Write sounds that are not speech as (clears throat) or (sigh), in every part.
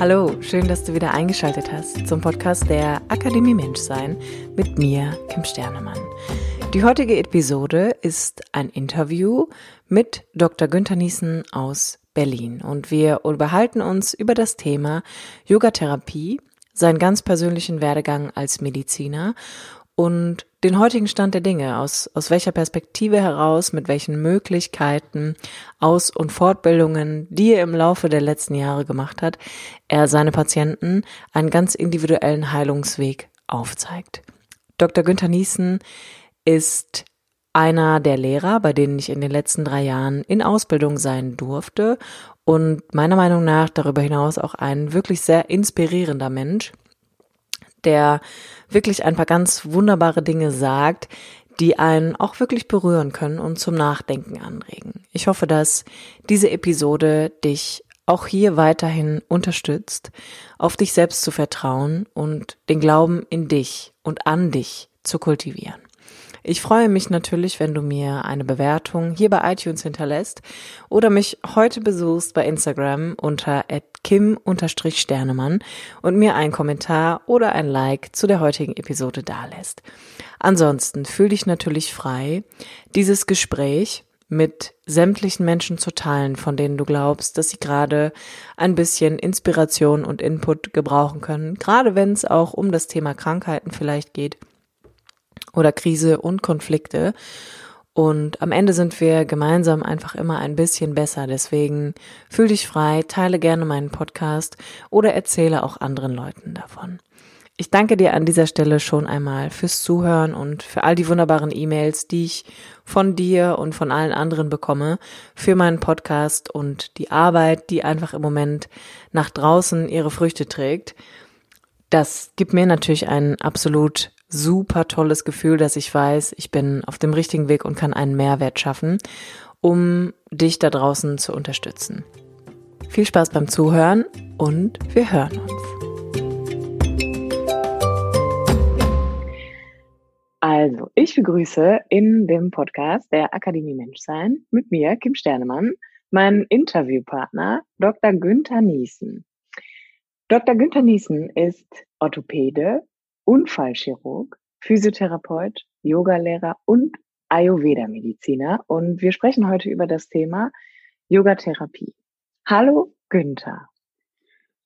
Hallo, schön, dass du wieder eingeschaltet hast zum Podcast der Akademie Menschsein mit mir, Kim Sternemann. Die heutige Episode ist ein Interview mit Dr. Günther Niesen aus Berlin und wir unterhalten uns über das Thema Yogatherapie, seinen ganz persönlichen Werdegang als Mediziner und den heutigen Stand der Dinge, aus, aus welcher Perspektive heraus, mit welchen Möglichkeiten, Aus- und Fortbildungen, die er im Laufe der letzten Jahre gemacht hat, er seine Patienten einen ganz individuellen Heilungsweg aufzeigt. Dr. Günther Niesen ist einer der Lehrer, bei denen ich in den letzten drei Jahren in Ausbildung sein durfte und meiner Meinung nach darüber hinaus auch ein wirklich sehr inspirierender Mensch, der wirklich ein paar ganz wunderbare Dinge sagt, die einen auch wirklich berühren können und zum Nachdenken anregen. Ich hoffe, dass diese Episode dich auch hier weiterhin unterstützt, auf dich selbst zu vertrauen und den Glauben in dich und an dich zu kultivieren. Ich freue mich natürlich, wenn du mir eine Bewertung hier bei iTunes hinterlässt oder mich heute besuchst bei Instagram unter kim-sternemann und mir einen Kommentar oder ein Like zu der heutigen Episode dalässt. Ansonsten fühl dich natürlich frei, dieses Gespräch mit sämtlichen Menschen zu teilen, von denen du glaubst, dass sie gerade ein bisschen Inspiration und Input gebrauchen können, gerade wenn es auch um das Thema Krankheiten vielleicht geht oder Krise und Konflikte. Und am Ende sind wir gemeinsam einfach immer ein bisschen besser. Deswegen fühl dich frei, teile gerne meinen Podcast oder erzähle auch anderen Leuten davon. Ich danke dir an dieser Stelle schon einmal fürs Zuhören und für all die wunderbaren E-Mails, die ich von dir und von allen anderen bekomme, für meinen Podcast und die Arbeit, die einfach im Moment nach draußen ihre Früchte trägt. Das gibt mir natürlich ein absolut super tolles Gefühl, dass ich weiß, ich bin auf dem richtigen Weg und kann einen Mehrwert schaffen, um dich da draußen zu unterstützen. Viel Spaß beim Zuhören und wir hören uns. Also, ich begrüße in dem Podcast der Akademie Menschsein mit mir, Kim Sternemann, meinen Interviewpartner Dr. Günther Niesen. Dr. Günther Niesen ist Orthopäde, Unfallchirurg, Physiotherapeut, Yogalehrer und Ayurveda-Mediziner. Und wir sprechen heute über das Thema Yogatherapie. Hallo Günther.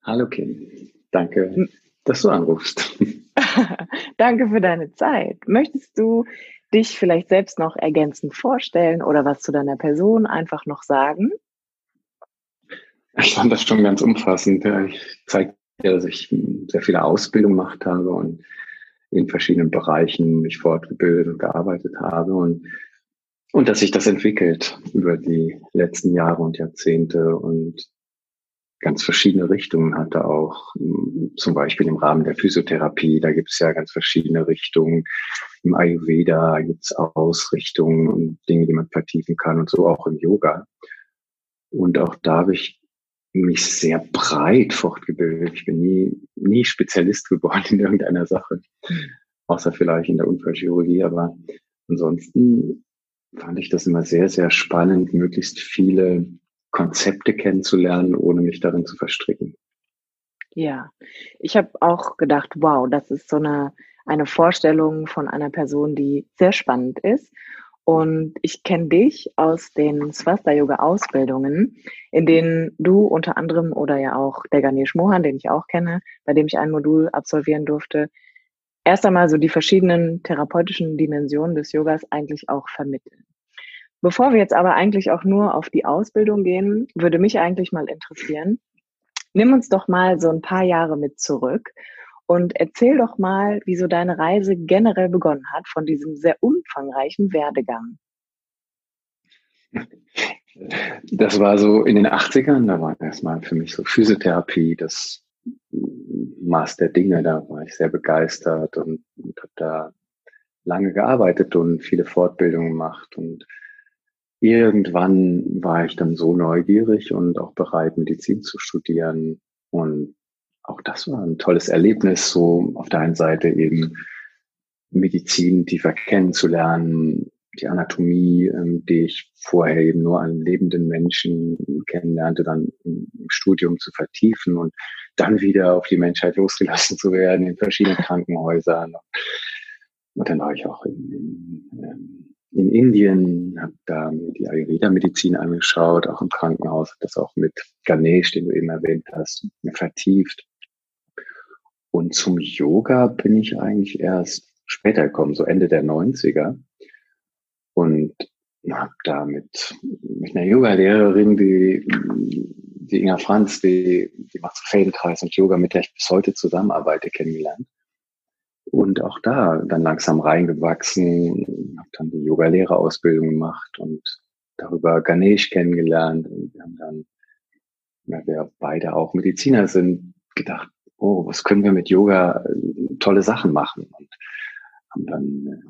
Hallo Kim. Danke, dass du anrufst. (laughs) Danke für deine Zeit. Möchtest du dich vielleicht selbst noch ergänzend vorstellen oder was zu deiner Person einfach noch sagen? Ich fand das schon ganz umfassend. Ich zeige dass ich sehr viele Ausbildung gemacht habe und in verschiedenen Bereichen mich fortgebildet und gearbeitet habe und, und dass sich das entwickelt über die letzten Jahre und Jahrzehnte und ganz verschiedene Richtungen hatte auch, zum Beispiel im Rahmen der Physiotherapie, da gibt es ja ganz verschiedene Richtungen. Im Ayurveda gibt es Ausrichtungen und Dinge, die man vertiefen kann und so auch im Yoga. Und auch da habe ich mich sehr breit fortgebildet. Ich bin nie, nie Spezialist geworden in irgendeiner Sache, außer vielleicht in der Unfallchirurgie. Aber ansonsten fand ich das immer sehr, sehr spannend, möglichst viele Konzepte kennenzulernen, ohne mich darin zu verstricken. Ja, ich habe auch gedacht, wow, das ist so eine, eine Vorstellung von einer Person, die sehr spannend ist und ich kenne dich aus den Swasta-Yoga-Ausbildungen, in denen du unter anderem oder ja auch der Ganesh Mohan, den ich auch kenne, bei dem ich ein Modul absolvieren durfte, erst einmal so die verschiedenen therapeutischen Dimensionen des Yogas eigentlich auch vermitteln. Bevor wir jetzt aber eigentlich auch nur auf die Ausbildung gehen, würde mich eigentlich mal interessieren, nimm uns doch mal so ein paar Jahre mit zurück und erzähl doch mal, wie so deine Reise generell begonnen hat von diesem sehr umfangreichen Werdegang. Das war so in den 80ern, da war erstmal für mich so Physiotherapie, das Maß der Dinge, da war ich sehr begeistert und, und habe da lange gearbeitet und viele Fortbildungen gemacht und irgendwann war ich dann so neugierig und auch bereit, Medizin zu studieren und auch das war ein tolles Erlebnis, so auf der einen Seite eben Medizin tiefer kennenzulernen, die Anatomie, ähm, die ich vorher eben nur an lebenden Menschen kennenlernte, dann im, Studium zu vertiefen und dann wieder auf die Menschheit losgelassen zu werden in verschiedenen Krankenhäusern. Und dann war ich auch in, in, ähm, in Indien, habe da mir die Ayurveda-Medizin angeschaut, auch im Krankenhaus, das auch mit Ganesh, den du eben erwähnt hast, vertieft. Und zum Yoga bin ich eigentlich erst später gekommen, so Ende der 90er. Und habe da mit, mit einer Yoga-Lehrerin, die, die Inga Franz, die, die macht Feldenkreis und Yoga, mit der ich bis heute zusammenarbeite, kennengelernt. Und auch da dann langsam reingewachsen, habe dann die Yoga-Lehrerausbildung gemacht und darüber Ganesh kennengelernt. Und wir haben dann, weil wir beide auch Mediziner sind, gedacht, oh, was können wir mit Yoga äh, tolle Sachen machen? Und haben dann äh,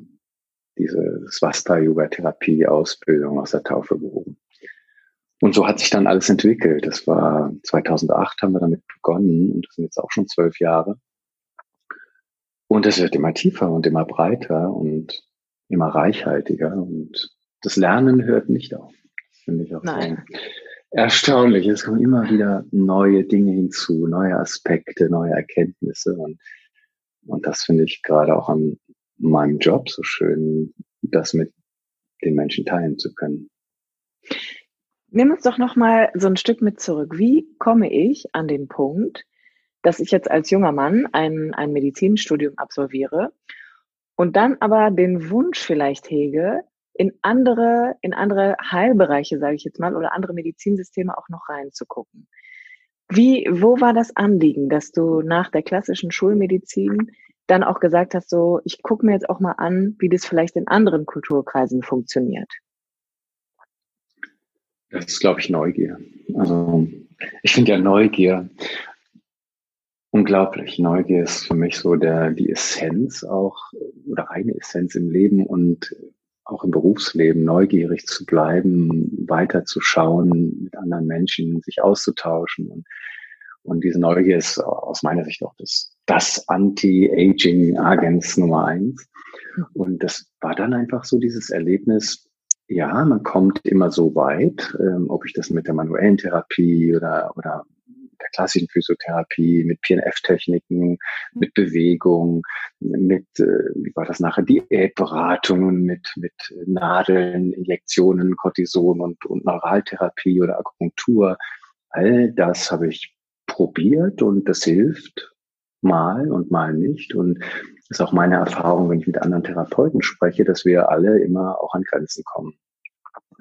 diese Swasta-Yoga-Therapie-Ausbildung aus der Taufe gehoben. Und so hat sich dann alles entwickelt. Das war 2008 haben wir damit begonnen und das sind jetzt auch schon zwölf Jahre. Und es wird immer tiefer und immer breiter und immer reichhaltiger und das Lernen hört nicht auf. Das finde ich auch Nein. so erstaunlich. Es kommen immer wieder neue Dinge hinzu, neue Aspekte, neue Erkenntnisse und, und das finde ich gerade auch an meinem Job so schön, das mit den Menschen teilen zu können. Nimm uns doch noch mal so ein Stück mit zurück. Wie komme ich an den Punkt, dass ich jetzt als junger Mann ein, ein Medizinstudium absolviere und dann aber den Wunsch vielleicht hege, in andere, in andere Heilbereiche, sage ich jetzt mal, oder andere Medizinsysteme auch noch reinzugucken. Wie, wo war das Anliegen, dass du nach der klassischen Schulmedizin dann auch gesagt hast, so, ich gucke mir jetzt auch mal an, wie das vielleicht in anderen Kulturkreisen funktioniert? Das ist, glaube ich, Neugier. Also ich finde ja Neugier unglaublich. Neugier ist für mich so der die Essenz auch oder eine Essenz im Leben und auch im Berufsleben neugierig zu bleiben, weiterzuschauen, mit anderen Menschen sich auszutauschen. Und, und diese Neugier ist aus meiner Sicht auch das, das Anti-Aging-Agens Nummer eins. Und das war dann einfach so dieses Erlebnis, ja, man kommt immer so weit, ähm, ob ich das mit der manuellen Therapie oder, oder der klassischen Physiotherapie, mit PNF-Techniken, mit Bewegung, mit, äh, wie war das nachher, Diätberatungen, mit, mit Nadeln, Injektionen, Cortison und, und Neuraltherapie oder Akupunktur. All das habe ich probiert und das hilft mal und mal nicht. Und das ist auch meine Erfahrung, wenn ich mit anderen Therapeuten spreche, dass wir alle immer auch an Grenzen kommen.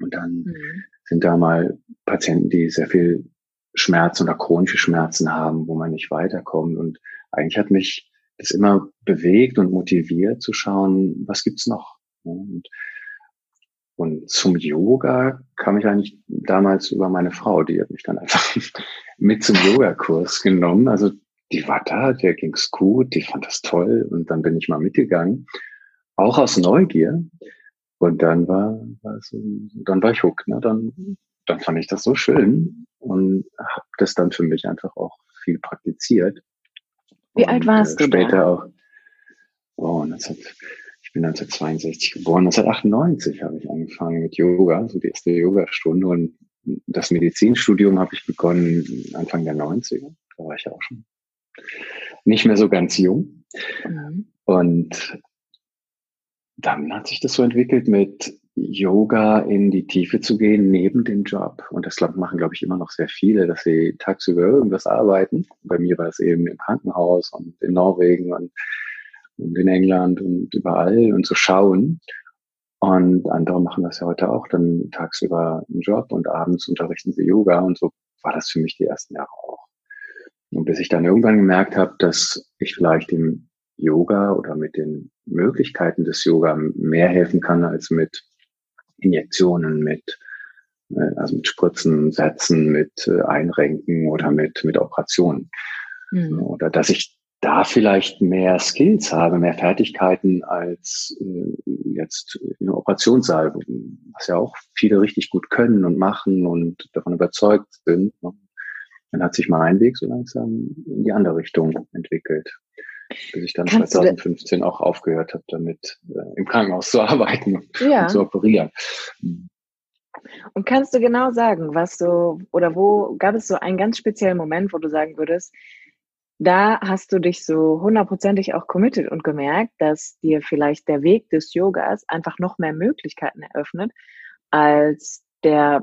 Und dann mhm. sind da mal Patienten, die sehr viel Schmerzen oder chronische Schmerzen haben, wo man nicht weiterkommt. Und eigentlich hat mich das immer bewegt und motiviert zu schauen, was gibt's noch? Und, und zum Yoga kam ich eigentlich damals über meine Frau, die hat mich dann einfach (laughs) mit zum Yogakurs genommen. Also die war da, der ging's gut, die fand das toll und dann bin ich mal mitgegangen, auch aus Neugier. Und dann war, war so, dann war ich hooked, ne? Dann, dann fand ich das so schön und habe das dann für mich einfach auch viel praktiziert. Wie und, alt warst äh, du Später auch. Oh, 19, ich bin 1962 geboren. 1998 habe ich angefangen mit Yoga, so die erste Yogastunde. Und das Medizinstudium habe ich begonnen Anfang der 90er. Da war ich auch schon nicht mehr so ganz jung. Mhm. Und dann hat sich das so entwickelt mit Yoga in die Tiefe zu gehen neben dem Job. Und das machen, glaube ich, immer noch sehr viele, dass sie tagsüber irgendwas arbeiten. Bei mir war es eben im Krankenhaus und in Norwegen und, und in England und überall und zu schauen. Und andere machen das ja heute auch, dann tagsüber einen Job und abends unterrichten sie Yoga. Und so war das für mich die ersten Jahre auch. Und bis ich dann irgendwann gemerkt habe, dass ich vielleicht im Yoga oder mit den Möglichkeiten des Yoga mehr helfen kann als mit Injektionen, mit Ne? Also mit Spritzen, Sätzen, mit äh, Einrenken oder mit, mit Operationen. Mhm. Oder dass ich da vielleicht mehr Skills habe, mehr Fertigkeiten als äh, jetzt im Operationssaal, was ja auch viele richtig gut können und machen und davon überzeugt sind. Dann hat sich mein Weg so langsam in die andere Richtung entwickelt. Bis ich dann Kannst 2015 auch aufgehört habe, damit äh, im Krankenhaus zu (laughs) arbeiten ja. und zu operieren. Und kannst du genau sagen, was so, oder wo gab es so einen ganz speziellen Moment, wo du sagen würdest, da hast du dich so hundertprozentig auch committed und gemerkt, dass dir vielleicht der Weg des Yogas einfach noch mehr Möglichkeiten eröffnet, als der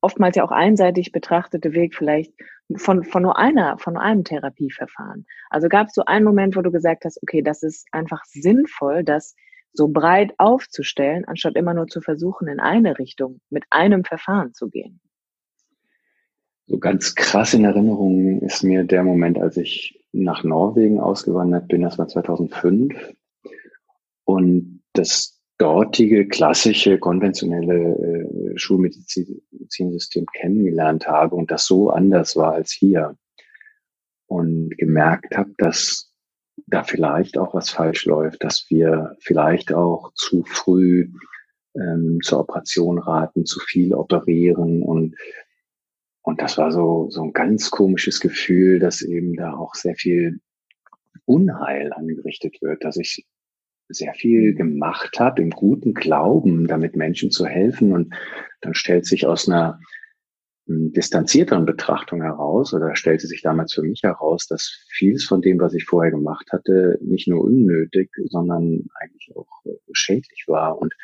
oftmals ja auch einseitig betrachtete Weg vielleicht von, von nur einer, von nur einem Therapieverfahren. Also gab es so einen Moment, wo du gesagt hast, okay, das ist einfach sinnvoll, das so breit aufzustellen, anstatt immer nur zu versuchen, in eine Richtung mit einem Verfahren zu gehen. So ganz krass in Erinnerung ist mir der Moment, als ich nach Norwegen ausgewandert bin, das war 2005. Und das dortige klassische, konventionelle äh, Schulmedizinsystem kennengelernt habe und das so anders war als hier. Und gemerkt habe, dass da vielleicht auch was falsch läuft, dass wir vielleicht auch zu früh ähm, zur Operation raten, zu viel operieren und und das war so, so ein ganz komisches Gefühl, dass eben da auch sehr viel Unheil angerichtet wird, dass ich sehr viel gemacht habe im guten Glauben, damit Menschen zu helfen. Und dann stellt sich aus einer hm, distanzierteren Betrachtung heraus, oder stellte sich damals für mich heraus, dass vieles von dem, was ich vorher gemacht hatte, nicht nur unnötig, sondern eigentlich auch äh, schädlich war. Und,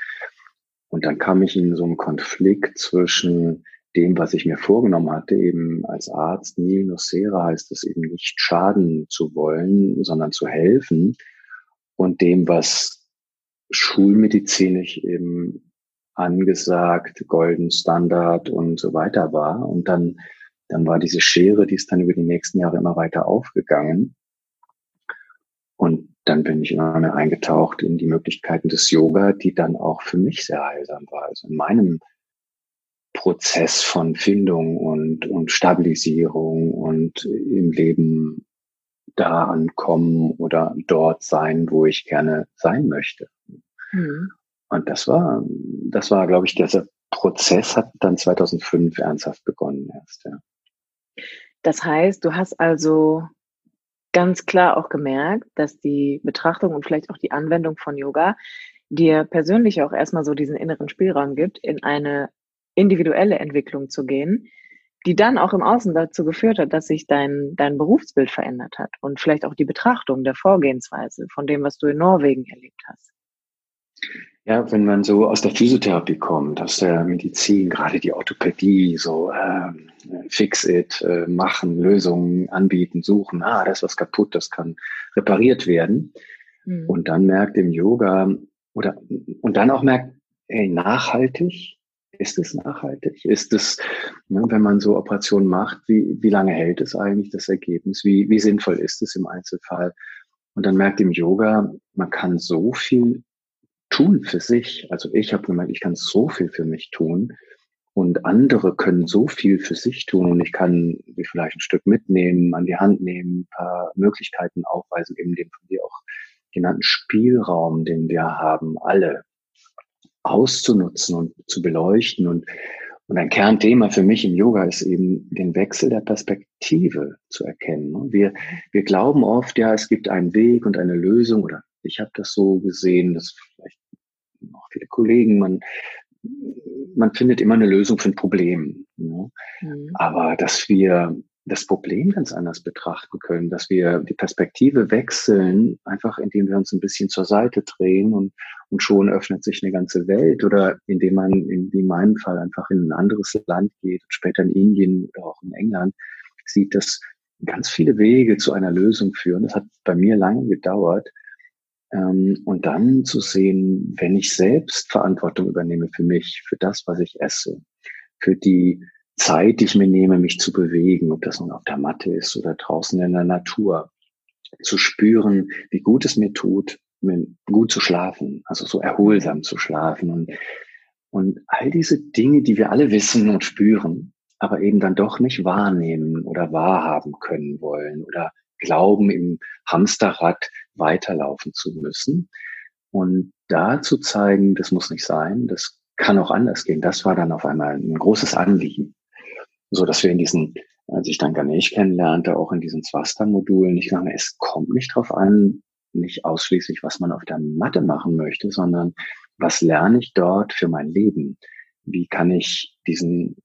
und dann kam ich in so einen Konflikt zwischen dem, was ich mir vorgenommen hatte, eben als Arzt, nil nocera heißt es eben nicht schaden zu wollen, sondern zu helfen und dem, was schulmedizinisch eben angesagt, Golden Standard und so weiter war. Und dann, dann war diese Schere, die ist dann über die nächsten Jahre immer weiter aufgegangen. Und dann bin ich immer mehr eingetaucht in die Möglichkeiten des Yoga, die dann auch für mich sehr heilsam war. Also in meinem Prozess von Findung und, und Stabilisierung und im Leben da ankommen oder dort sein, wo ich gerne sein möchte. Mhm. Und das war, das war, glaube ich, dieser Prozess hat dann 2005 ernsthaft begonnen erst, ja. Das heißt, du hast also ganz klar auch gemerkt, dass die Betrachtung und vielleicht auch die Anwendung von Yoga dir persönlich auch erstmal so diesen inneren Spielraum gibt, in eine individuelle Entwicklung zu gehen, die dann auch im Außen dazu geführt hat, dass sich dein, dein Berufsbild verändert hat und vielleicht auch die Betrachtung der Vorgehensweise von dem, was du in Norwegen erlebt hast. Ja, wenn man so aus der Physiotherapie kommt, aus der Medizin, gerade die Orthopädie, so äh, fix it, äh, machen, Lösungen anbieten, suchen, ah, da ist was kaputt, das kann repariert werden. Mhm. Und dann merkt im Yoga oder und dann auch merkt, ey, nachhaltig, ist es nachhaltig? Ist es, ne, wenn man so Operationen macht, wie, wie lange hält es eigentlich das Ergebnis? Wie, wie sinnvoll ist es im Einzelfall? Und dann merkt im Yoga, man kann so viel tun für sich. Also ich habe gemerkt, ich kann so viel für mich tun und andere können so viel für sich tun und ich kann sie vielleicht ein Stück mitnehmen, an die Hand nehmen, ein paar Möglichkeiten aufweisen, eben dem von dir auch genannten Spielraum, den wir haben, alle auszunutzen und zu beleuchten. Und, und ein Kernthema für mich im Yoga ist eben den Wechsel der Perspektive zu erkennen. Wir, wir glauben oft, ja, es gibt einen Weg und eine Lösung oder ich habe das so gesehen, dass vielleicht auch viele Kollegen, man, man findet immer eine Lösung für ein Problem. Ne? Mhm. Aber dass wir das Problem ganz anders betrachten können, dass wir die Perspektive wechseln, einfach indem wir uns ein bisschen zur Seite drehen und, und schon öffnet sich eine ganze Welt oder indem man, in, in meinem Fall, einfach in ein anderes Land geht und später in Indien oder auch in England, sieht, dass ganz viele Wege zu einer Lösung führen. Das hat bei mir lange gedauert. Ähm, und dann zu sehen, wenn ich selbst Verantwortung übernehme für mich, für das, was ich esse, für die Zeit, die ich mir nehme, mich zu bewegen, ob das nun auf der Matte ist oder draußen in der Natur, zu spüren, wie gut es mir tut, gut zu schlafen, also so erholsam zu schlafen und Und all diese Dinge, die wir alle wissen und spüren, aber eben dann doch nicht wahrnehmen oder wahrhaben können wollen oder glauben, im Hamsterrad weiterlaufen zu müssen. Und da zu zeigen, das muss nicht sein, das kann auch anders gehen. Das war dann auf einmal ein großes Anliegen. So dass wir in diesen, als ich dann Ganesh kennenlernte, auch in diesen Swastan-Modulen, ich glaube, es kommt nicht drauf an, nicht ausschließlich, was man auf der Matte machen möchte, sondern was lerne ich dort für mein Leben? Wie kann ich diesen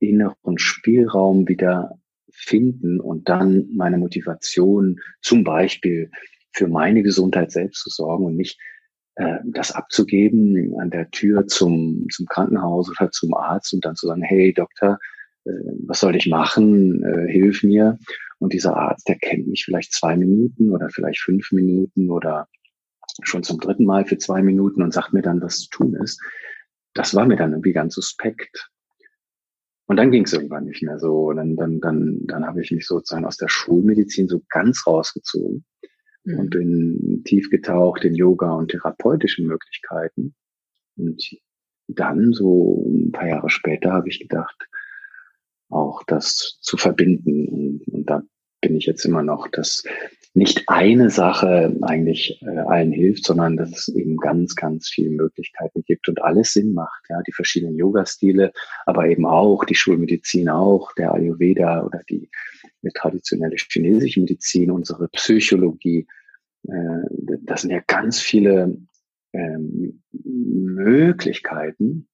inneren Spielraum wieder finden und dann meine Motivation zum Beispiel für meine Gesundheit selbst zu sorgen und nicht äh, das abzugeben an der Tür zum, zum Krankenhaus oder zum Arzt und dann zu sagen, hey Doktor, was soll ich machen? Äh, hilf mir. Und dieser Arzt, der kennt mich vielleicht zwei Minuten oder vielleicht fünf Minuten oder schon zum dritten Mal für zwei Minuten und sagt mir dann, was zu tun ist. Das war mir dann irgendwie ganz suspekt. Und dann ging es irgendwann nicht mehr so. Dann, dann, dann, dann habe ich mich sozusagen aus der Schulmedizin so ganz rausgezogen mhm. und bin tief getaucht in Yoga und therapeutischen Möglichkeiten. Und dann, so ein paar Jahre später, habe ich gedacht, auch das zu verbinden. Und, und da bin ich jetzt immer noch, dass nicht eine Sache eigentlich äh, allen hilft, sondern dass es eben ganz, ganz viele Möglichkeiten gibt und alles Sinn macht. Ja, die verschiedenen Yoga-Stile, aber eben auch die Schulmedizin, auch der Ayurveda oder die, die traditionelle chinesische Medizin, unsere Psychologie. Äh, das sind ja ganz viele ähm, Möglichkeiten,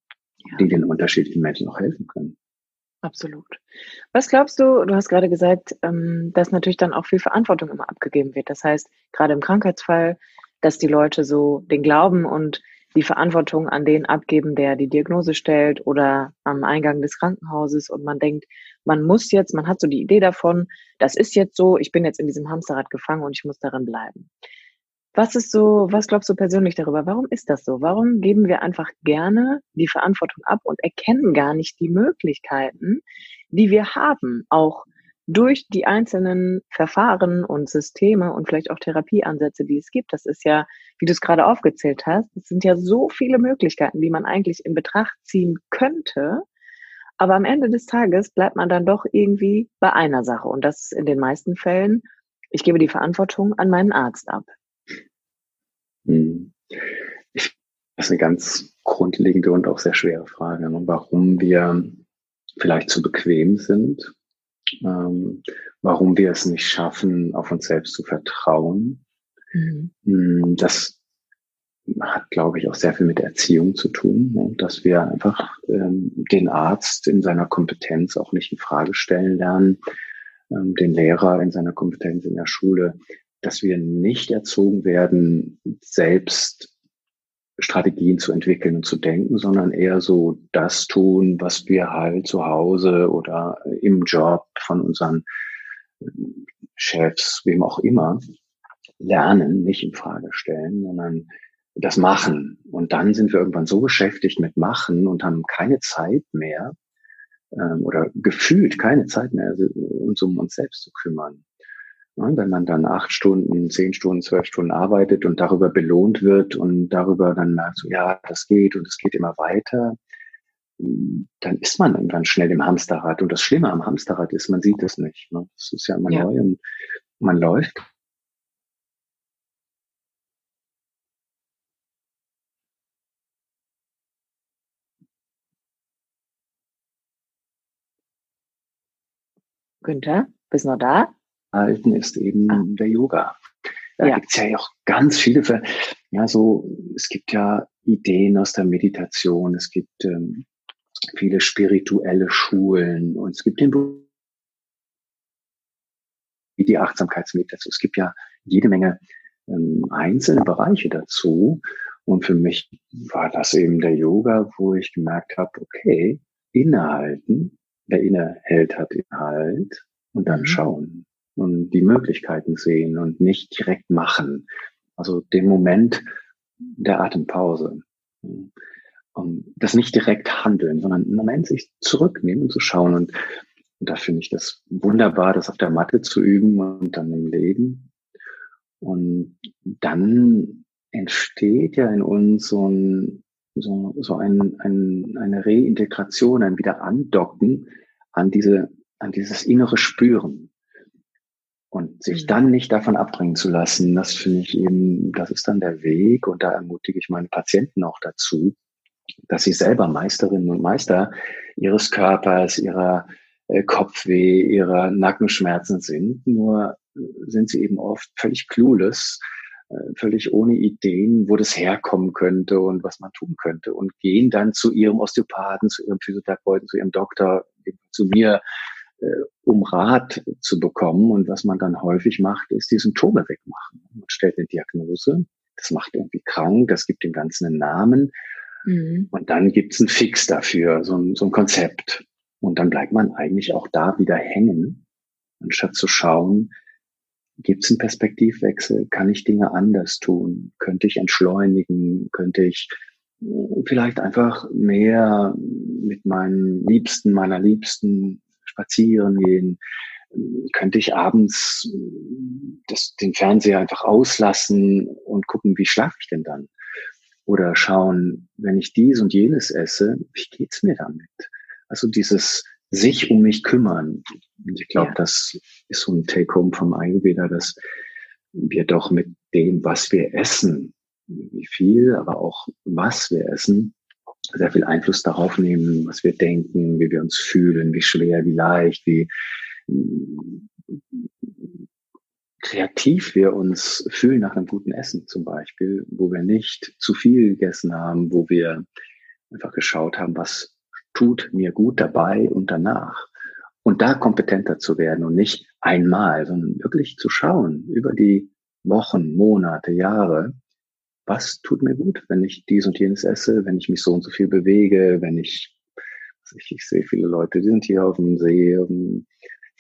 die den unterschiedlichen Menschen auch helfen können. Absolut. Was glaubst du, du hast gerade gesagt, ähm, dass natürlich dann auch viel Verantwortung immer abgegeben wird. Das heißt, gerade im Krankheitsfall, dass die Leute so den Glauben und die Verantwortung an den abgeben, der die Diagnose stellt oder am Eingang des Krankenhauses und man denkt, man muss jetzt, man hat so die Idee davon, das ist jetzt so, ich bin jetzt in diesem Hamsterrad gefangen und ich muss darin bleiben. Was ist so, was glaubst du persönlich darüber? Warum ist das so? Warum geben wir einfach gerne die Verantwortung ab und erkennen gar nicht die Möglichkeiten, die wir haben, auch durch die einzelnen Verfahren und Systeme und vielleicht auch Therapieansätze, die es gibt. Das ist ja, wie du es gerade aufgezählt hast, es sind ja so viele Möglichkeiten, die man eigentlich in Betracht ziehen könnte. Aber am Ende des Tages bleibt man dann doch irgendwie bei einer Sache. Und das ist in den meisten Fällen, ich gebe die Verantwortung an meinen Arzt ab. Hm. Ich, das ist eine ganz grundlegende und auch sehr schwere Frage, ne? warum wir vielleicht zu bequem sind, ähm, warum wir es nicht schaffen, auf uns selbst zu vertrauen. Mhm. Hm, das hat, glaube ich, auch sehr viel mit Erziehung zu tun, ne? dass wir einfach ähm, den Arzt in seiner Kompetenz auch nicht in Frage stellen lernen, ähm, den Lehrer in seiner Kompetenz in der Schule dass wir nicht erzogen werden, selbst Strategien zu entwickeln und zu denken, sondern eher so das tun, was wir halt zu Hause oder im Job von unseren Chefs, wem auch immer, lernen, nicht in Frage stellen, sondern das machen. Und dann sind wir irgendwann so beschäftigt mit Machen und haben keine Zeit mehr ähm, oder gefühlt keine Zeit mehr, uns um uns selbst zu kümmern. Wenn man dann acht Stunden, zehn Stunden, zwölf Stunden arbeitet und darüber belohnt wird und darüber dann merkt, so, ja, das geht und es geht immer weiter, dann ist man irgendwann schnell im Hamsterrad. Und das Schlimme am Hamsterrad ist, man sieht es nicht. Ne? Das ist ja immer ja. neu und man läuft. Günther, bist du noch da? Halten, ist eben ah. der Yoga. Da ja. gibt's ja auch ganz viele, ja, so, es gibt ja Ideen aus der Meditation, es gibt ähm, viele spirituelle Schulen und es gibt den die Achtsamkeitsmeditation. Es gibt ja jede Menge ähm, einzelne Bereiche dazu. Und für mich war das eben der Yoga, wo ich gemerkt habe, okay, innehalten, wer innehält, hat Inhalt und dann mhm. schauen und die Möglichkeiten sehen und nicht direkt machen. Also den Moment der Atempause. Und das nicht direkt handeln, sondern im Moment sich zurücknehmen zu schauen. Und, und da finde ich das wunderbar, das auf der Matte zu üben und dann im Leben. Und dann entsteht ja in uns so ein so, so ein, ein, eine Reintegration, ein Wiederandocken an diese, an dieses innere Spüren. Und sich mhm. dann nicht davon abbringen zu lassen, das finde ich eben, das ist dann der Weg und da ermutige ich meine Patienten auch dazu, dass sie selber Meisterinnen und Meister ihres Körpers, ihrer äh, Kopfweh, ihrer Nackenschmerzen sind. Nur sind sie eben oft völlig clueless, äh, völlig ohne Ideen, wo das herkommen könnte und was man tun könnte und gehen dann zu ihrem Osteopathen, zu ihrem Physiotherapeuten, zu ihrem Doktor, zu mir, um Rat zu bekommen. Und was man dann häufig macht, ist die Symptome wegmachen. Man stellt eine Diagnose, das macht irgendwie krank, das gibt dem Ganzen einen Namen. Mhm. Und dann gibt es einen Fix dafür, so ein, so ein Konzept. Und dann bleibt man eigentlich auch da wieder hängen, anstatt zu schauen, gibt es einen Perspektivwechsel? Kann ich Dinge anders tun? Könnte ich entschleunigen? Könnte ich äh, vielleicht einfach mehr mit meinen Liebsten, meiner Liebsten spazieren gehen? Könnte ich abends äh, das, den Fernseher einfach auslassen und gucken, wie schlafe ich denn dann? Oder schauen, wenn ich dies und jenes esse, wie geht's mir damit? Also dieses sich um mich kümmern. Und ich glaube, ja. das ist so ein Take-home vom Ayurveda, dass wir doch mit dem, was wir essen, wie viel, aber auch was wir essen, sehr viel Einfluss darauf nehmen, was wir denken, wie wir uns fühlen, wie schwer, wie leicht, wie mm, kreativ wir uns fühlen nach einem guten Essen zum Beispiel, wo wir nicht zu viel gegessen haben, wo wir einfach geschaut haben, was tut mir gut dabei und danach. Und da kompetenter zu werden und nicht einmal, sondern wirklich zu schauen über die Wochen, Monate, Jahre, was tut mir gut, wenn ich dies und jenes esse, wenn ich mich so und so viel bewege, wenn ich, ich, ich sehe viele Leute, die sind hier auf dem See,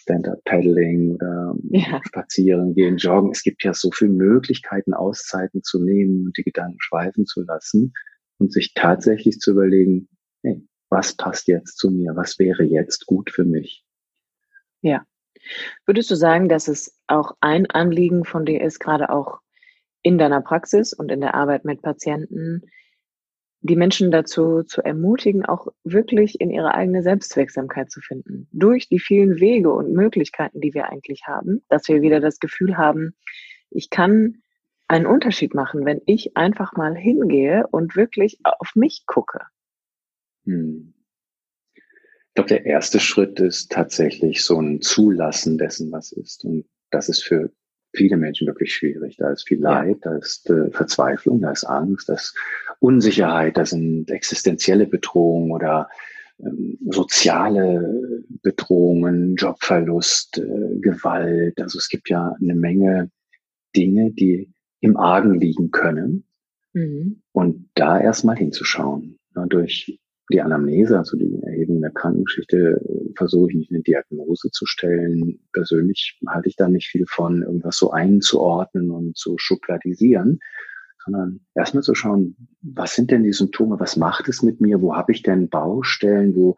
Stand-up-Paddling oder ja. spazieren gehen, joggen. Es gibt ja so viele Möglichkeiten, Auszeiten zu nehmen und die Gedanken schweifen zu lassen und sich tatsächlich zu überlegen, hey, was passt jetzt zu mir, was wäre jetzt gut für mich. Ja. Würdest du sagen, dass es auch ein Anliegen von dir ist, gerade auch in deiner Praxis und in der Arbeit mit Patienten, die Menschen dazu zu ermutigen, auch wirklich in ihre eigene Selbstwirksamkeit zu finden. Durch die vielen Wege und Möglichkeiten, die wir eigentlich haben, dass wir wieder das Gefühl haben, ich kann einen Unterschied machen, wenn ich einfach mal hingehe und wirklich auf mich gucke. Hm. Ich glaube, der erste Schritt ist tatsächlich so ein Zulassen dessen, was ist. Und das ist für viele Menschen wirklich schwierig. Da ist viel Leid, da ist äh, Verzweiflung, da ist Angst, da ist Unsicherheit, da sind existenzielle Bedrohungen oder ähm, soziale Bedrohungen, Jobverlust, äh, Gewalt. Also es gibt ja eine Menge Dinge, die im Argen liegen können. Mhm. Und da erstmal hinzuschauen. Ja, durch die Anamnese, also die Erhebung der Krankengeschichte, versuche ich nicht eine Diagnose zu stellen. Persönlich halte ich da nicht viel von, irgendwas so einzuordnen und zu schubladisieren, sondern erstmal zu schauen, was sind denn die Symptome, was macht es mit mir, wo habe ich denn Baustellen, wo,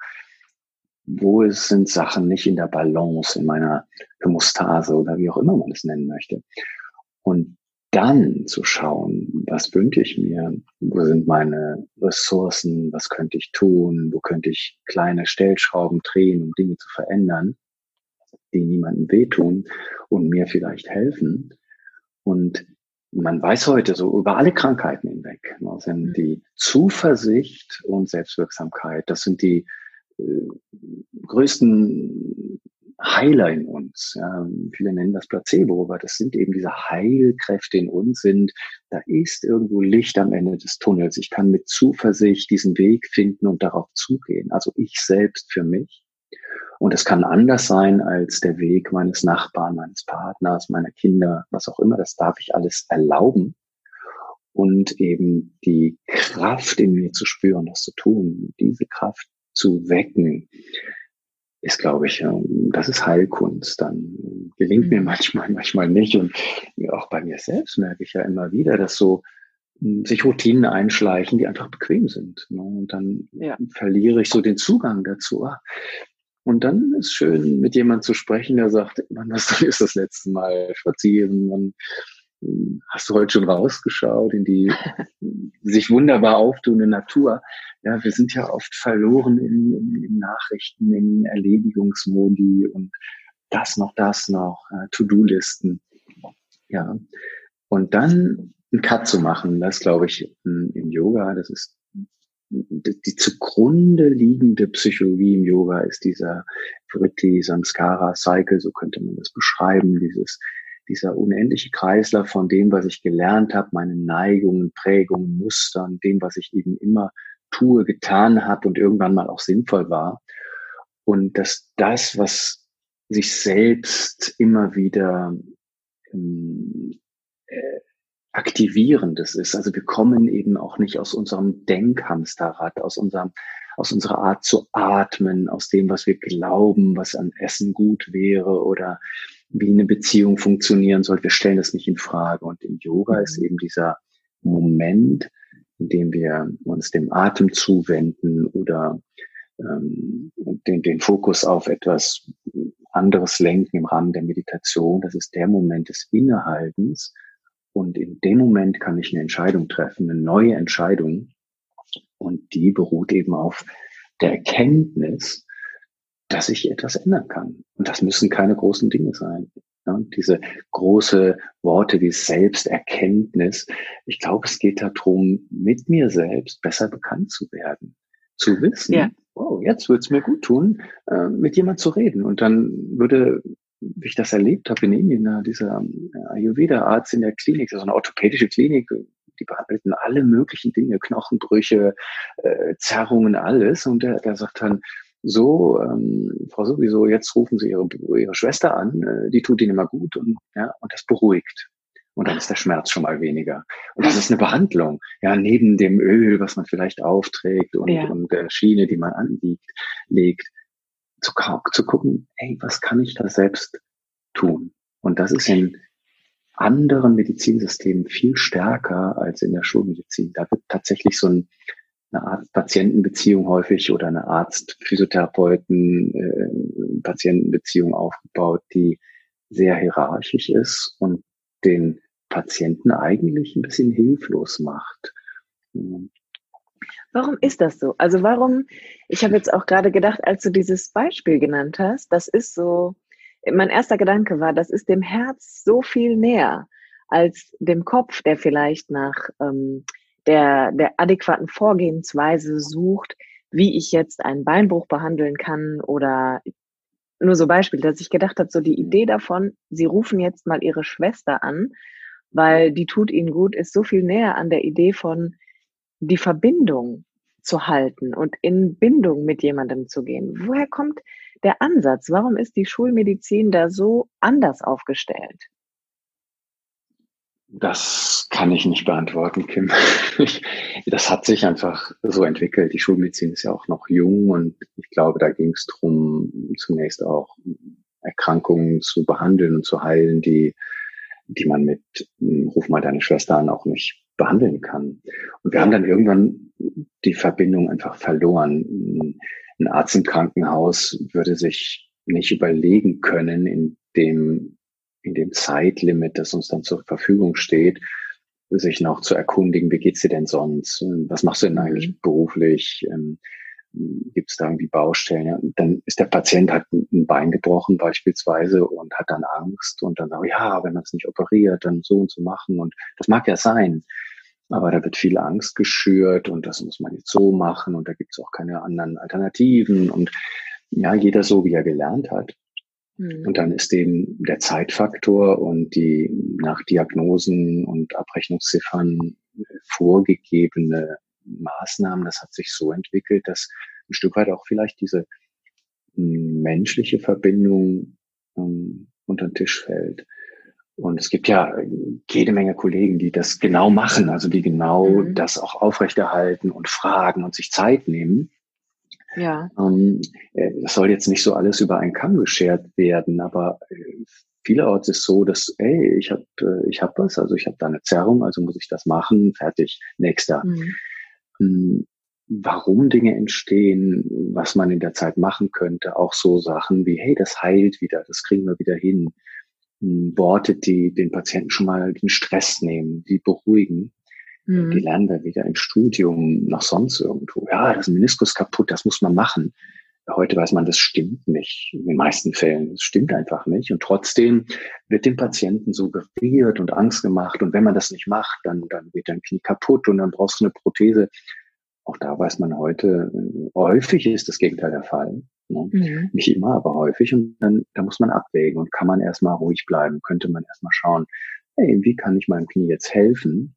wo sind Sachen nicht in der Balance, in meiner Hämostase oder wie auch immer man es nennen möchte. Und dann zu schauen, was wünsche ich mir, wo sind meine Ressourcen, was könnte ich tun, wo könnte ich kleine Stellschrauben drehen, um Dinge zu verändern, die niemandem wehtun und mir vielleicht helfen. Und man weiß heute so über alle Krankheiten hinweg, ne, sind mhm. die Zuversicht und Selbstwirksamkeit, das sind die äh, größten Heiler in uns. Ja, viele nennen das Placebo, aber das sind eben diese Heilkräfte in uns sind. Da ist irgendwo Licht am Ende des Tunnels. Ich kann mit Zuversicht diesen Weg finden und darauf zugehen. Also ich selbst für mich. Und es kann anders sein als der Weg meines Nachbarn, meines Partners, meiner Kinder, was auch immer. Das darf ich alles erlauben und eben die Kraft in mir zu spüren, das zu tun, diese Kraft zu wecken, ist, glaube ich, das ist Heilkunst. Dann gelingt mir mhm. manchmal, (laughs) manchmal nicht. Und auch bei mir selbst merke ich ja immer wieder, dass so hm, sich Routinen einschleichen, die einfach bequem sind. Ne? Und dann ja. verliere ich so den Zugang dazu. Ah. Und dann ist schön, mit jemandem zu sprechen, der sagt, wann hast du das letzte Mal spazieren? Wann hast du heute schon rausgeschaut in die (laughs) sich wunderbar auftuende Natur? Ja, wir sind ja oft verloren in, in, in Nachrichten, in Erledigungsmodi und das noch, das noch, äh, To-Do-Listen. Ja. Und dann einen Cut zu machen, das glaube ich im Yoga, das ist die zugrunde liegende Psychologie im Yoga ist dieser Vritti Samskara Cycle, so könnte man das beschreiben, dieses, dieser unendliche Kreislauf von dem, was ich gelernt habe, meinen Neigungen, Prägungen, Mustern, dem, was ich eben immer tue, getan habe und irgendwann mal auch sinnvoll war. Und dass das, was sich selbst immer wieder ähm, äh, Aktivierendes ist. Also wir kommen eben auch nicht aus unserem Denkhamsterrad, aus unserem, aus unserer Art zu atmen, aus dem, was wir glauben, was an Essen gut wäre oder wie eine Beziehung funktionieren soll. Wir stellen das nicht in Frage. Und im Yoga ist mhm. eben dieser Moment, in dem wir uns dem Atem zuwenden oder ähm, den, den Fokus auf etwas anderes lenken im Rahmen der Meditation. Das ist der Moment des Innehaltens und in dem Moment kann ich eine Entscheidung treffen, eine neue Entscheidung. Und die beruht eben auf der Erkenntnis, dass ich etwas ändern kann. Und das müssen keine großen Dinge sein. Ja, diese große Worte wie Selbsterkenntnis. Ich glaube, es geht darum, mit mir selbst besser bekannt zu werden. Zu wissen, ja. oh, jetzt würde es mir gut tun, äh, mit jemand zu reden. Und dann würde wie ich das erlebt habe in Indien, dieser äh, Ayurveda-Arzt in der Klinik, so eine orthopädische Klinik, die behandelten alle möglichen Dinge, Knochenbrüche, äh, Zerrungen, alles. Und der, der sagt dann, so, ähm, Frau sowieso, jetzt rufen Sie Ihre, Ihre Schwester an, äh, die tut Ihnen immer gut und, ja, und das beruhigt. Und dann ist der Schmerz schon mal weniger. Und das ist eine Behandlung. Ja, neben dem Öl, was man vielleicht aufträgt und, ja. und der Schiene, die man anliegt, legt, zu, zu gucken, hey, was kann ich da selbst tun? Und das ist in anderen Medizinsystemen viel stärker als in der Schulmedizin. Da wird tatsächlich so ein, eine Arzt-Patienten-Beziehung häufig oder eine Arzt-Physiotherapeuten-Patientenbeziehung äh, aufgebaut, die sehr hierarchisch ist und den Patienten eigentlich ein bisschen hilflos macht. Warum ist das so? Also warum, ich habe jetzt auch gerade gedacht, als du dieses Beispiel genannt hast, das ist so, mein erster Gedanke war, das ist dem Herz so viel näher als dem Kopf, der vielleicht nach ähm, der, der adäquaten Vorgehensweise sucht, wie ich jetzt einen Beinbruch behandeln kann oder nur so Beispiel, dass ich gedacht habe, so die Idee davon, sie rufen jetzt mal ihre Schwester an, weil die tut ihnen gut, ist so viel näher an der Idee von die Verbindung zu halten und in Bindung mit jemandem zu gehen. Woher kommt der Ansatz? Warum ist die Schulmedizin da so anders aufgestellt? Das kann ich nicht beantworten, Kim. (laughs) das hat sich einfach so entwickelt. Die Schulmedizin ist ja auch noch jung und ich glaube, da ging es darum, zunächst auch Erkrankungen zu behandeln und zu heilen, die, die man mit Ruf mal deine Schwester an auch nicht behandeln kann. Und wir haben dann irgendwann die Verbindung einfach verloren. Ein Arzt im Krankenhaus würde sich nicht überlegen können, in dem, in dem Zeitlimit, das uns dann zur Verfügung steht, sich noch zu erkundigen, wie geht's dir denn sonst? Was machst du denn eigentlich mhm. beruflich? Ähm, Gibt es da irgendwie Baustellen? Ja, dann ist der Patient hat ein Bein gebrochen beispielsweise und hat dann Angst und dann sagt, ja, wenn man es nicht operiert, dann so und so machen und das mag ja sein. Aber da wird viel Angst geschürt und das muss man jetzt so machen und da gibt es auch keine anderen Alternativen und ja, jeder so, wie er gelernt hat. Mhm. Und dann ist eben der Zeitfaktor und die nach Diagnosen und Abrechnungsziffern vorgegebene Maßnahmen, das hat sich so entwickelt, dass ein Stück weit auch vielleicht diese menschliche Verbindung ähm, unter den Tisch fällt. Und es gibt ja jede Menge Kollegen, die das genau machen, also die genau mhm. das auch aufrechterhalten und fragen und sich Zeit nehmen. Ja. Ähm, äh, das soll jetzt nicht so alles über einen Kamm geschert werden, aber äh, vielerorts ist so, dass, ey, ich habe äh, ich hab was, also ich habe da eine Zerrung, also muss ich das machen, fertig, nächster. Mhm. Ähm, warum Dinge entstehen, was man in der Zeit machen könnte, auch so Sachen wie, hey, das heilt wieder, das kriegen wir wieder hin hm, Worte, die den Patienten schon mal den Stress nehmen, die beruhigen. Mhm. Die lernen wir wieder im Studium, noch sonst irgendwo. Ja, das Meniskus kaputt, das muss man machen. Heute weiß man, das stimmt nicht. In den meisten Fällen. Das stimmt einfach nicht. Und trotzdem wird dem Patienten suggeriert und Angst gemacht. Und wenn man das nicht macht, dann, dann wird dein Knie kaputt und dann brauchst du eine Prothese. Auch da weiß man heute, äh, häufig ist das Gegenteil der Fall. Ne? Mhm. Nicht immer, aber häufig. Und dann, da muss man abwägen und kann man erstmal ruhig bleiben, könnte man erstmal schauen, hey, wie kann ich meinem Knie jetzt helfen?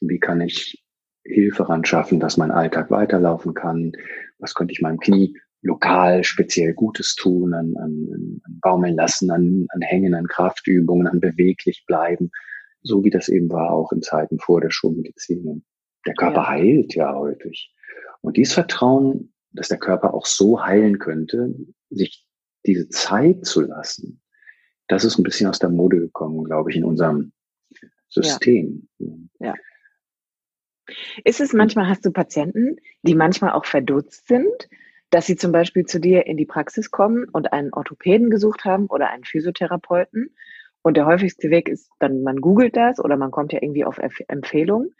Wie kann ich Hilfe ran schaffen, dass mein Alltag weiterlaufen kann? Was könnte ich meinem Knie lokal speziell Gutes tun, an, an, an Baumeln lassen, an, an Hängen, an Kraftübungen, an beweglich bleiben, so wie das eben war auch in Zeiten vor der Schulmedizin. Und der Körper ja. heilt ja häufig. Und dieses Vertrauen dass der Körper auch so heilen könnte, sich diese Zeit zu lassen, das ist ein bisschen aus der Mode gekommen, glaube ich, in unserem System. Ja. ja. Ist es manchmal, hast du Patienten, die manchmal auch verdutzt sind, dass sie zum Beispiel zu dir in die Praxis kommen und einen Orthopäden gesucht haben oder einen Physiotherapeuten? Und der häufigste Weg ist dann, man googelt das oder man kommt ja irgendwie auf Empfehlungen.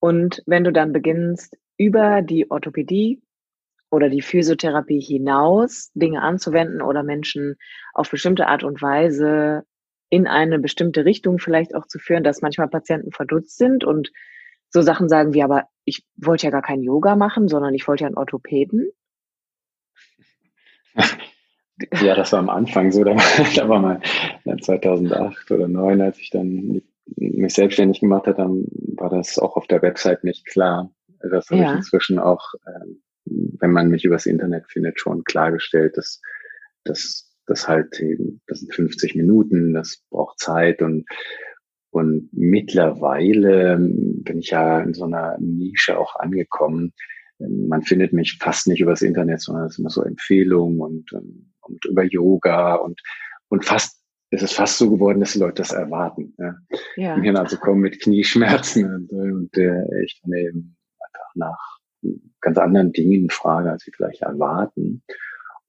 Und wenn du dann beginnst, über die Orthopädie oder die Physiotherapie hinaus Dinge anzuwenden oder Menschen auf bestimmte Art und Weise in eine bestimmte Richtung vielleicht auch zu führen, dass manchmal Patienten verdutzt sind und so Sachen sagen wie, aber ich wollte ja gar kein Yoga machen, sondern ich wollte ja einen Orthopäden. (laughs) Ja, das war am Anfang so. Da, (laughs) da war mal 2008 oder 2009, als ich dann mich selbstständig gemacht habe, dann war das auch auf der Website nicht klar. Das habe ja. ich inzwischen auch ähm, wenn man mich übers Internet findet, schon klargestellt, dass, dass das halt eben, das sind 50 Minuten, das braucht Zeit und und mittlerweile bin ich ja in so einer Nische auch angekommen. Man findet mich fast nicht übers Internet, sondern es sind immer so Empfehlungen und, und über Yoga und, und fast, es ist fast so geworden, dass die Leute das erwarten. Ja. ja. Und also kommen mit Knieschmerzen und, und äh, ich dann eben einfach nach ganz anderen Dingen in Frage, als sie vielleicht erwarten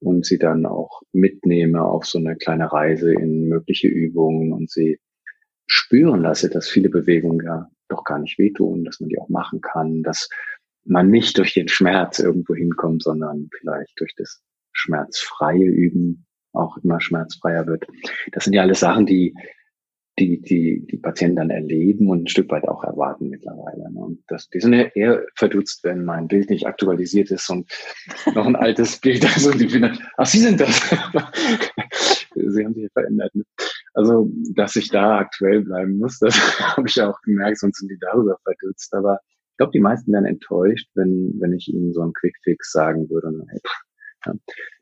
und sie dann auch mitnehme auf so eine kleine Reise in mögliche Übungen und sie spüren lasse, dass viele Bewegungen ja doch gar nicht wehtun, dass man die auch machen kann, dass man nicht durch den Schmerz irgendwo hinkommt, sondern vielleicht durch das schmerzfreie Üben auch immer schmerzfreier wird. Das sind ja alles Sachen, die die, die, die Patienten dann erleben und ein Stück weit auch erwarten mittlerweile. Ne? Und das, die sind ja eher verdutzt, wenn mein Bild nicht aktualisiert ist und noch ein altes Bild, (laughs) also die finden, ach, Sie sind das. (laughs) Sie haben sich verändert. Ne? Also, dass ich da aktuell bleiben muss, (laughs) das habe ich ja auch gemerkt, sonst sind die darüber verdutzt. Aber ich glaube, die meisten wären enttäuscht, wenn, wenn ich ihnen so einen Quickfix sagen würde. Hey, ja.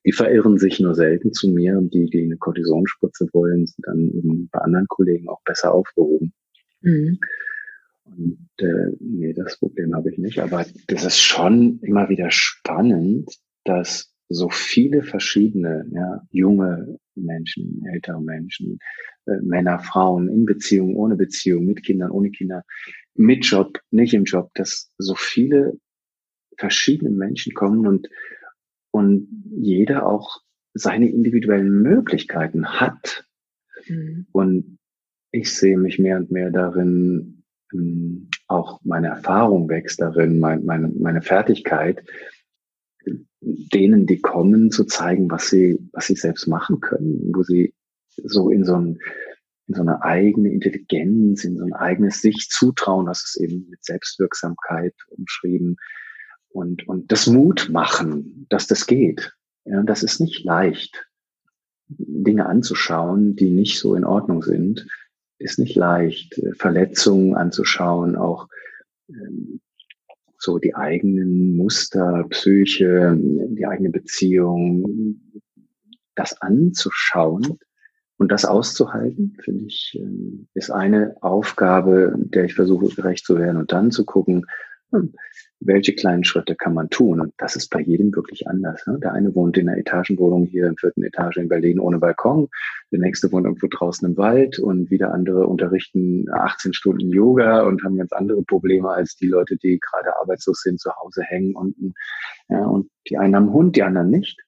Die verirren sich nur selten zu mir und die, die eine Kortisonspritze wollen, sind dann eben bei anderen Kollegen auch besser aufgehoben. Mhm. Und äh, nee, das Problem habe ich nicht. Aber das ist schon immer wieder spannend, dass so viele verschiedene, ja, junge Menschen, ältere Menschen, äh, Männer, Frauen, in Beziehung, ohne Beziehung, mit Kindern, ohne Kinder, mit Job, nicht im Job, dass so viele verschiedene Menschen kommen und und jeder auch seine individuellen Möglichkeiten hat. Mhm. Und ich sehe mich mehr und mehr darin, ähm, auch meine Erfahrung wächst darin, mein, meine, meine Fertigkeit, denen, die kommen, zu zeigen, was sie, was sie selbst machen können, wo sie so in so ein, in so eine eigene Intelligenz, in so ein eigenes sich zutrauen, das ist eben mit Selbstwirksamkeit umschrieben, und, und das Mut machen, dass das geht. Ja, das ist nicht leicht. Dinge anzuschauen, die nicht so in Ordnung sind, ist nicht leicht. Verletzungen anzuschauen, auch ähm, so die eigenen Muster, Psyche, die eigene Beziehung, das anzuschauen und das auszuhalten, finde ich, ähm, ist eine Aufgabe, der ich versuche gerecht zu werden und dann zu gucken, welche kleinen Schritte kann man tun? Und das ist bei jedem wirklich anders. Ne? Der eine wohnt in einer Etagenwohnung hier in vierten Etage in Berlin ohne Balkon, der nächste wohnt irgendwo draußen im Wald und wieder andere unterrichten 18 Stunden Yoga und haben ganz andere Probleme als die Leute, die gerade arbeitslos sind, zu Hause hängen unten. Ja, und die einen haben Hund, die anderen nicht.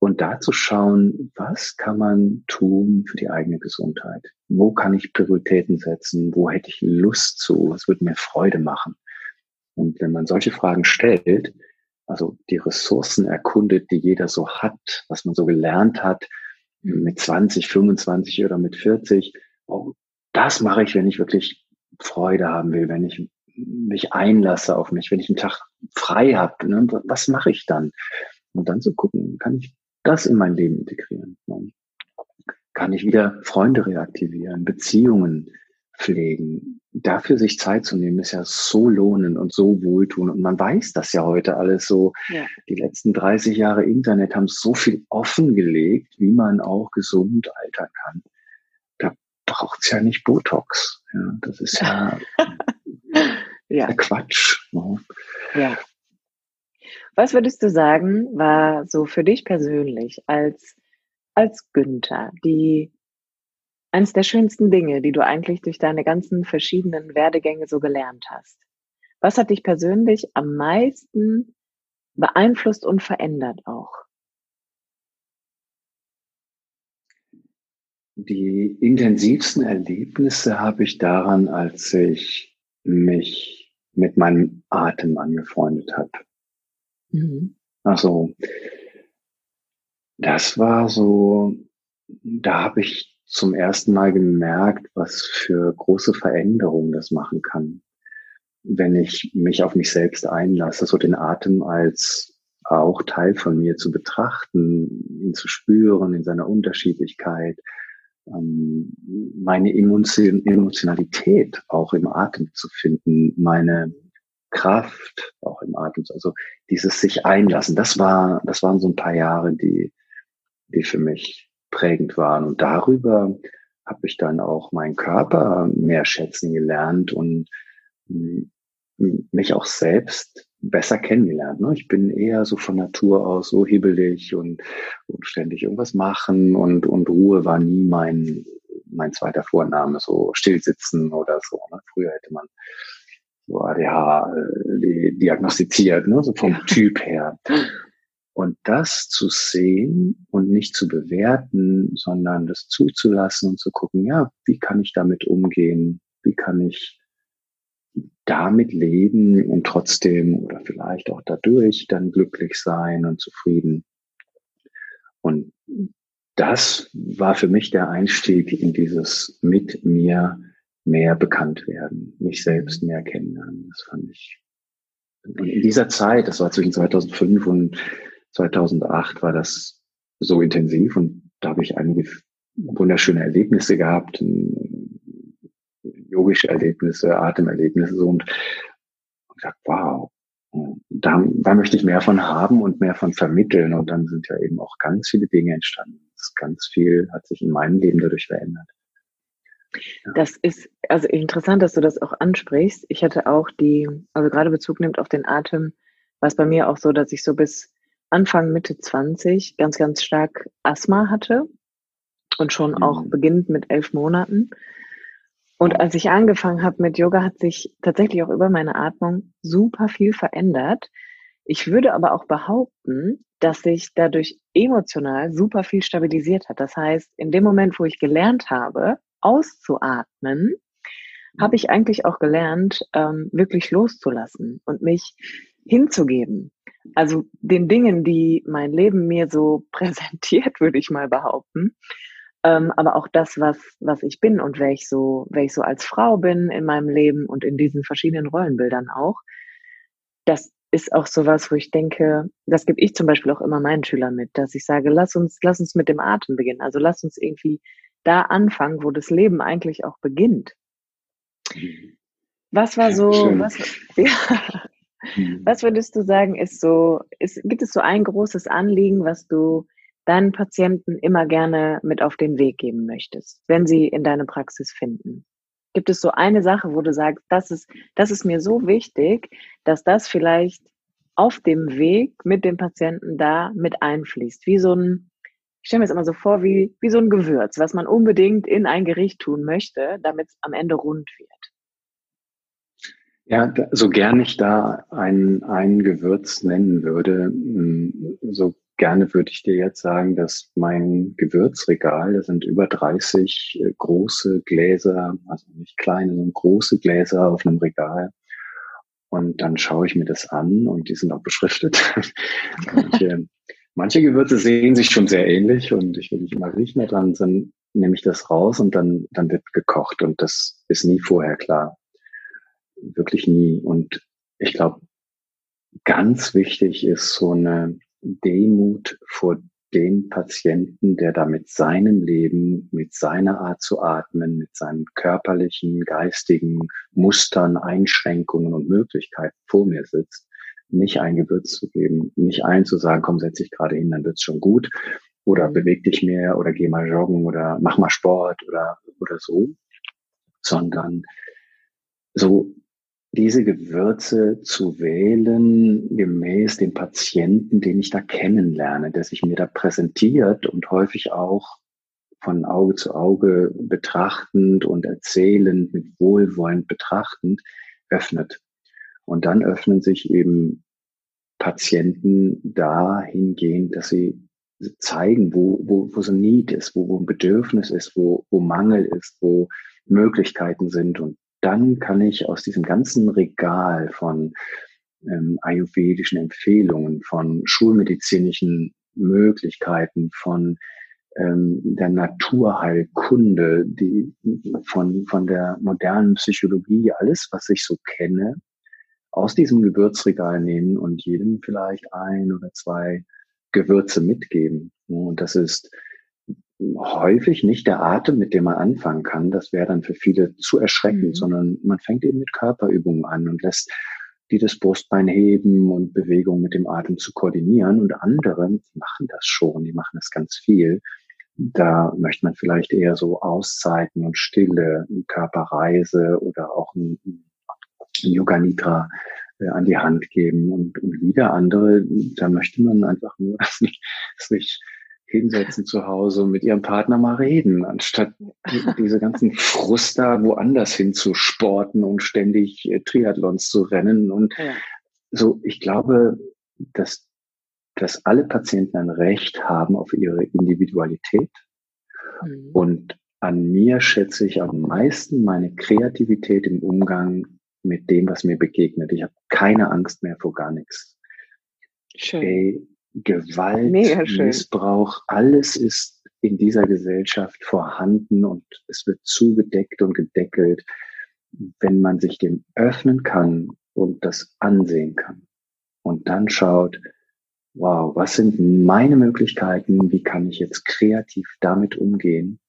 und da zu schauen, was kann man tun für die eigene Gesundheit? Wo kann ich Prioritäten setzen? Wo hätte ich Lust zu? Was würde mir Freude machen? Und wenn man solche Fragen stellt, also die Ressourcen erkundet, die jeder so hat, was man so gelernt hat, mit 20, 25 oder mit 40, oh, das mache ich, wenn ich wirklich Freude haben will, wenn ich mich einlasse auf mich, wenn ich einen Tag frei habe, ne, was mache ich dann? Und dann zu gucken, kann ich das in mein Leben integrieren? Kann ich wieder Freunde reaktivieren, Beziehungen pflegen? Dafür sich Zeit zu nehmen, ist ja so lohnend und so wohltuend. Und man weiß das ja heute alles so. Ja. Die letzten 30 Jahre Internet haben so viel offengelegt, wie man auch gesund altern kann. Da braucht es ja nicht Botox. Ja, das ist ja, (laughs) ja. Quatsch. Ne? Ja. Was würdest du sagen, war so für dich persönlich als, als Günther die eines der schönsten Dinge, die du eigentlich durch deine ganzen verschiedenen Werdegänge so gelernt hast? Was hat dich persönlich am meisten beeinflusst und verändert auch? Die intensivsten Erlebnisse habe ich daran, als ich mich mit meinem Atem angefreundet habe. Mhm. Also, das war so, da habe ich zum ersten Mal gemerkt, was für große Veränderungen das machen kann, wenn ich mich auf mich selbst einlasse, so den Atem als auch Teil von mir zu betrachten, ihn zu spüren in seiner Unterschiedlichkeit, ähm, meine Emotionalität auch im Atem zu finden, meine Kraft auch im Atem, also dieses sich einlassen, das war, das waren so ein paar Jahre, die, die für mich prägend waren. Und darüber habe ich dann auch meinen Körper mehr schätzen gelernt und mich auch selbst besser kennengelernt. Ne? Ich bin eher so von Natur aus so hibbelig und, und ständig irgendwas machen und, und Ruhe war nie mein, mein zweiter Vorname, so stillsitzen oder so. Ne? Früher hätte man so ADH äh, diagnostiziert, ne? so vom Typ her. Und das zu sehen und nicht zu bewerten, sondern das zuzulassen und zu gucken, ja, wie kann ich damit umgehen? Wie kann ich damit leben und trotzdem oder vielleicht auch dadurch dann glücklich sein und zufrieden? Und das war für mich der Einstieg in dieses mit mir mehr bekannt werden, mich selbst mehr kennenlernen. Das fand ich. Und in dieser Zeit, das war zwischen 2005 und 2008, war das so intensiv und da habe ich einige wunderschöne Erlebnisse gehabt, yogische Erlebnisse, Atemerlebnisse so und gesagt, wow, da, da möchte ich mehr von haben und mehr von vermitteln und dann sind ja eben auch ganz viele Dinge entstanden. Ganz viel hat sich in meinem Leben dadurch verändert. Das ist also interessant, dass du das auch ansprichst. Ich hatte auch die, also gerade Bezug nimmt auf den Atem, war es bei mir auch so, dass ich so bis Anfang, Mitte 20 ganz, ganz stark Asthma hatte und schon mhm. auch beginnend mit elf Monaten. Und als ich angefangen habe mit Yoga, hat sich tatsächlich auch über meine Atmung super viel verändert. Ich würde aber auch behaupten, dass sich dadurch emotional super viel stabilisiert hat. Das heißt, in dem Moment, wo ich gelernt habe, auszuatmen, habe ich eigentlich auch gelernt, ähm, wirklich loszulassen und mich hinzugeben. Also den Dingen, die mein Leben mir so (laughs) präsentiert, würde ich mal behaupten. Ähm, aber auch das, was, was ich bin und wer ich so, wer ich so als Frau bin in meinem Leben und in diesen verschiedenen Rollenbildern auch. Das ist auch sowas, wo ich denke, das gebe ich zum Beispiel auch immer meinen Schülern mit, dass ich sage, lass uns, lass uns mit dem Atem beginnen. Also lass uns irgendwie da anfangen, wo das Leben eigentlich auch beginnt. Was war so, was, (laughs) ja, mhm. was würdest du sagen, ist so, ist, gibt es so ein großes Anliegen, was du deinen Patienten immer gerne mit auf den Weg geben möchtest, wenn sie in deine Praxis finden? Gibt es so eine Sache, wo du sagst, das ist, das ist mir so wichtig, dass das vielleicht auf dem Weg mit dem Patienten da mit einfließt, wie so ein, ich stelle mir das immer so vor, wie, wie so ein Gewürz, was man unbedingt in ein Gericht tun möchte, damit es am Ende rund wird. Ja, so gern ich da ein, ein Gewürz nennen würde, hm, so gerne würde ich dir jetzt sagen, dass mein Gewürzregal, da sind über 30 äh, große Gläser, also nicht kleine, sondern große Gläser auf einem Regal. Und dann schaue ich mir das an und die sind auch beschriftet. (laughs) manche, manche Gewürze sehen sich schon sehr ähnlich und ich will nicht immer riechen, dann, dann nehme ich das raus und dann, dann wird gekocht und das ist nie vorher klar. Wirklich nie. Und ich glaube, ganz wichtig ist so eine Demut vor dem Patienten, der da mit seinem Leben, mit seiner Art zu atmen, mit seinen körperlichen, geistigen Mustern, Einschränkungen und Möglichkeiten vor mir sitzt, nicht ein Gewürz zu geben, nicht allen zu sagen, komm, setz dich gerade hin, dann wird's schon gut, oder mhm. beweg dich mehr, oder geh mal joggen, oder mach mal Sport, oder, oder so, sondern so diese Gewürze zu wählen, gemäß dem Patienten, den ich da kennenlerne, der sich mir da präsentiert und häufig auch von Auge zu Auge betrachtend und erzählend, mit Wohlwollend betrachtend, öffnet. Und dann öffnen sich eben Patienten dahingehend, dass sie zeigen, wo, wo, wo so ein Need ist, wo, wo ein Bedürfnis ist, wo, wo Mangel ist, wo Möglichkeiten sind. Und dann kann ich aus diesem ganzen Regal von ähm, ayurvedischen Empfehlungen, von schulmedizinischen Möglichkeiten, von ähm, der Naturheilkunde, die von, von der modernen Psychologie, alles, was ich so kenne, aus diesem Gewürzregal nehmen und jedem vielleicht ein oder zwei Gewürze mitgeben. Und das ist häufig nicht der Atem, mit dem man anfangen kann. Das wäre dann für viele zu erschreckend, mhm. sondern man fängt eben mit Körperübungen an und lässt die das Brustbein heben und Bewegung mit dem Atem zu koordinieren. Und andere machen das schon, die machen das ganz viel. Da möchte man vielleicht eher so Auszeiten und Stille, Körperreise oder auch ein, ein Yoga Nidra äh, an die Hand geben. Und, und wieder andere, da möchte man einfach nur, (laughs) dass sich hinsetzen zu Hause und mit ihrem Partner mal reden, anstatt diese ganzen Frust da woanders hin zu sporten und ständig äh, Triathlons zu rennen. Und ja. so, ich glaube, dass, dass alle Patienten ein Recht haben auf ihre Individualität. Mhm. Und an mir schätze ich am meisten meine Kreativität im Umgang mit dem, was mir begegnet. Ich habe keine Angst mehr vor gar nichts. Schön. Ey, Gewalt, Missbrauch, alles ist in dieser Gesellschaft vorhanden und es wird zugedeckt und gedeckelt, wenn man sich dem öffnen kann und das ansehen kann. Und dann schaut, wow, was sind meine Möglichkeiten? Wie kann ich jetzt kreativ damit umgehen?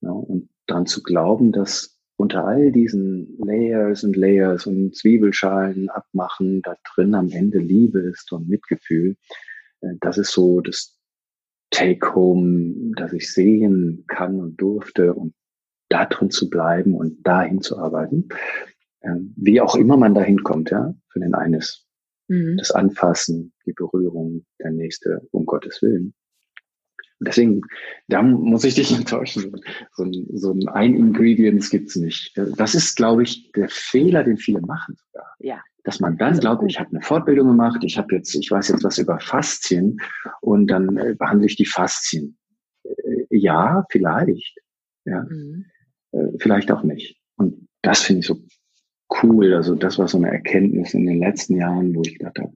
Ja, und dann zu glauben, dass unter all diesen Layers und Layers und Zwiebelschalen abmachen, da drin am Ende Liebe ist und Mitgefühl, das ist so das Take-Home, das ich sehen kann und durfte und da drin zu bleiben und dahin zu arbeiten. Ähm, wie auch immer man dahin kommt, ja, für den eines. Mhm. Das Anfassen, die Berührung, der nächste, um Gottes Willen. Deswegen, da muss ich dich (laughs) enttäuschen. So ein, so ein, ein Ingredients gibt's nicht. Das ist, glaube ich, der Fehler, den viele machen sogar. Ja. Dass man dann glaubt, ich habe eine Fortbildung gemacht, ich habe jetzt, ich weiß jetzt was über Faszien und dann äh, behandle ich die Faszien. Äh, ja, vielleicht. Ja. Mhm. Äh, vielleicht auch nicht. Und das finde ich so cool. Also das war so eine Erkenntnis in den letzten Jahren, wo ich gedacht habe,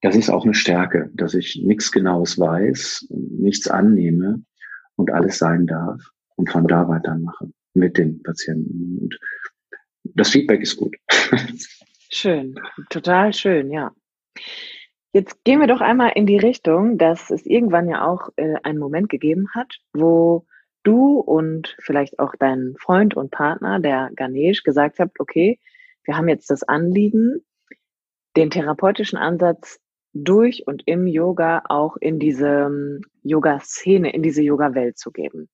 das ist auch eine Stärke, dass ich nichts Genaues weiß, nichts annehme und alles sein darf und von da weitermache mit den Patienten. Und das Feedback ist gut. (laughs) Schön, total schön, ja. Jetzt gehen wir doch einmal in die Richtung, dass es irgendwann ja auch äh, einen Moment gegeben hat, wo du und vielleicht auch dein Freund und Partner, der Ganesh, gesagt habt, okay, wir haben jetzt das Anliegen, den therapeutischen Ansatz durch und im Yoga auch in diese ähm, Yoga-Szene, in diese Yoga-Welt zu geben.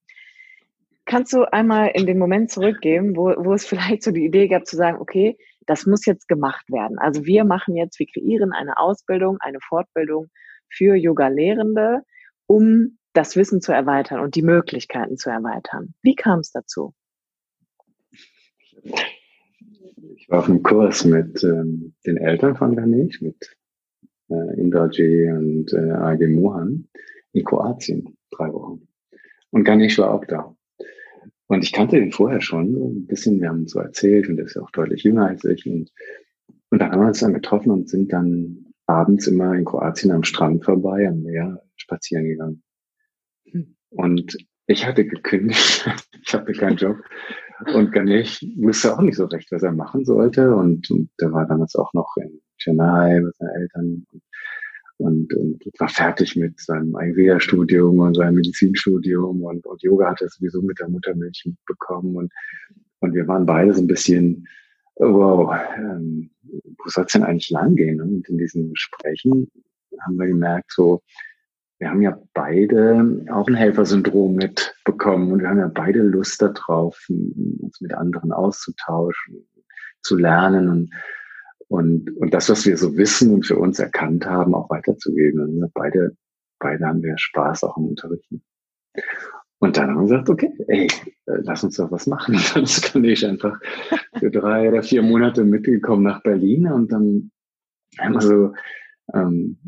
Kannst du einmal in den Moment zurückgehen, wo, wo es (laughs) vielleicht so die Idee gab zu sagen, okay, das muss jetzt gemacht werden. Also wir machen jetzt, wir kreieren eine Ausbildung, eine Fortbildung für Yoga-Lehrende, um das Wissen zu erweitern und die Möglichkeiten zu erweitern. Wie kam es dazu? Ich war auf einem Kurs mit ähm, den Eltern von Ganesh, mit äh, Indraji und äh, AG Mohan in Kroatien, drei Wochen. Und Ganesh war auch da. Und ich kannte ihn vorher schon, so ein bisschen, wir haben so erzählt und er ist ja auch deutlich jünger als ich. Und, und dann haben wir uns dann getroffen und sind dann abends immer in Kroatien am Strand vorbei, am Meer spazieren gegangen. Hm. Und ich hatte gekündigt, (laughs) ich hatte keinen Job und Ganesh wusste auch nicht so recht, was er machen sollte. Und, und der war damals auch noch in Chennai mit seinen Eltern und, und, und war fertig mit seinem Ayurveda-Studium und seinem Medizinstudium und, und Yoga hat er sowieso mit der Muttermilch bekommen und, und wir waren beide so ein bisschen, wow, ähm, wo soll es denn eigentlich langgehen? Und in diesen Gesprächen haben wir gemerkt, so, wir haben ja beide auch ein Helfersyndrom mitbekommen und wir haben ja beide Lust darauf, uns mit anderen auszutauschen, zu lernen und, und, und das, was wir so wissen und für uns erkannt haben, auch weiterzugeben. Also beide, beide haben wir Spaß auch im Unterrichten. Und dann haben wir gesagt, okay, ey, lass uns doch was machen. (laughs) Dann kann ich einfach für drei oder vier Monate mitgekommen nach Berlin und dann haben wir so ähm,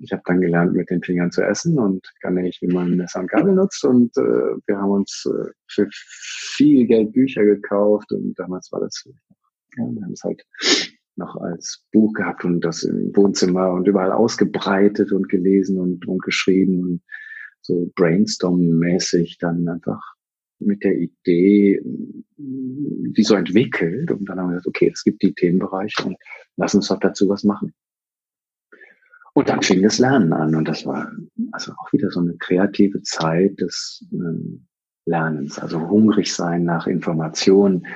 ich habe dann gelernt, mit den Fingern zu essen und kann nicht, wie man Messer und Gabel nutzt. Und äh, wir haben uns äh, für viel Geld Bücher gekauft und damals war das, ja, wir haben es halt noch als Buch gehabt und das im Wohnzimmer und überall ausgebreitet und gelesen und, und geschrieben und so brainstorm-mäßig dann einfach mit der Idee, wie so entwickelt. Und dann haben wir gesagt, okay, es gibt die Themenbereiche und lass uns doch dazu was machen. Und dann fing das Lernen an und das war also auch wieder so eine kreative Zeit des äh, Lernens, also hungrig sein nach Informationen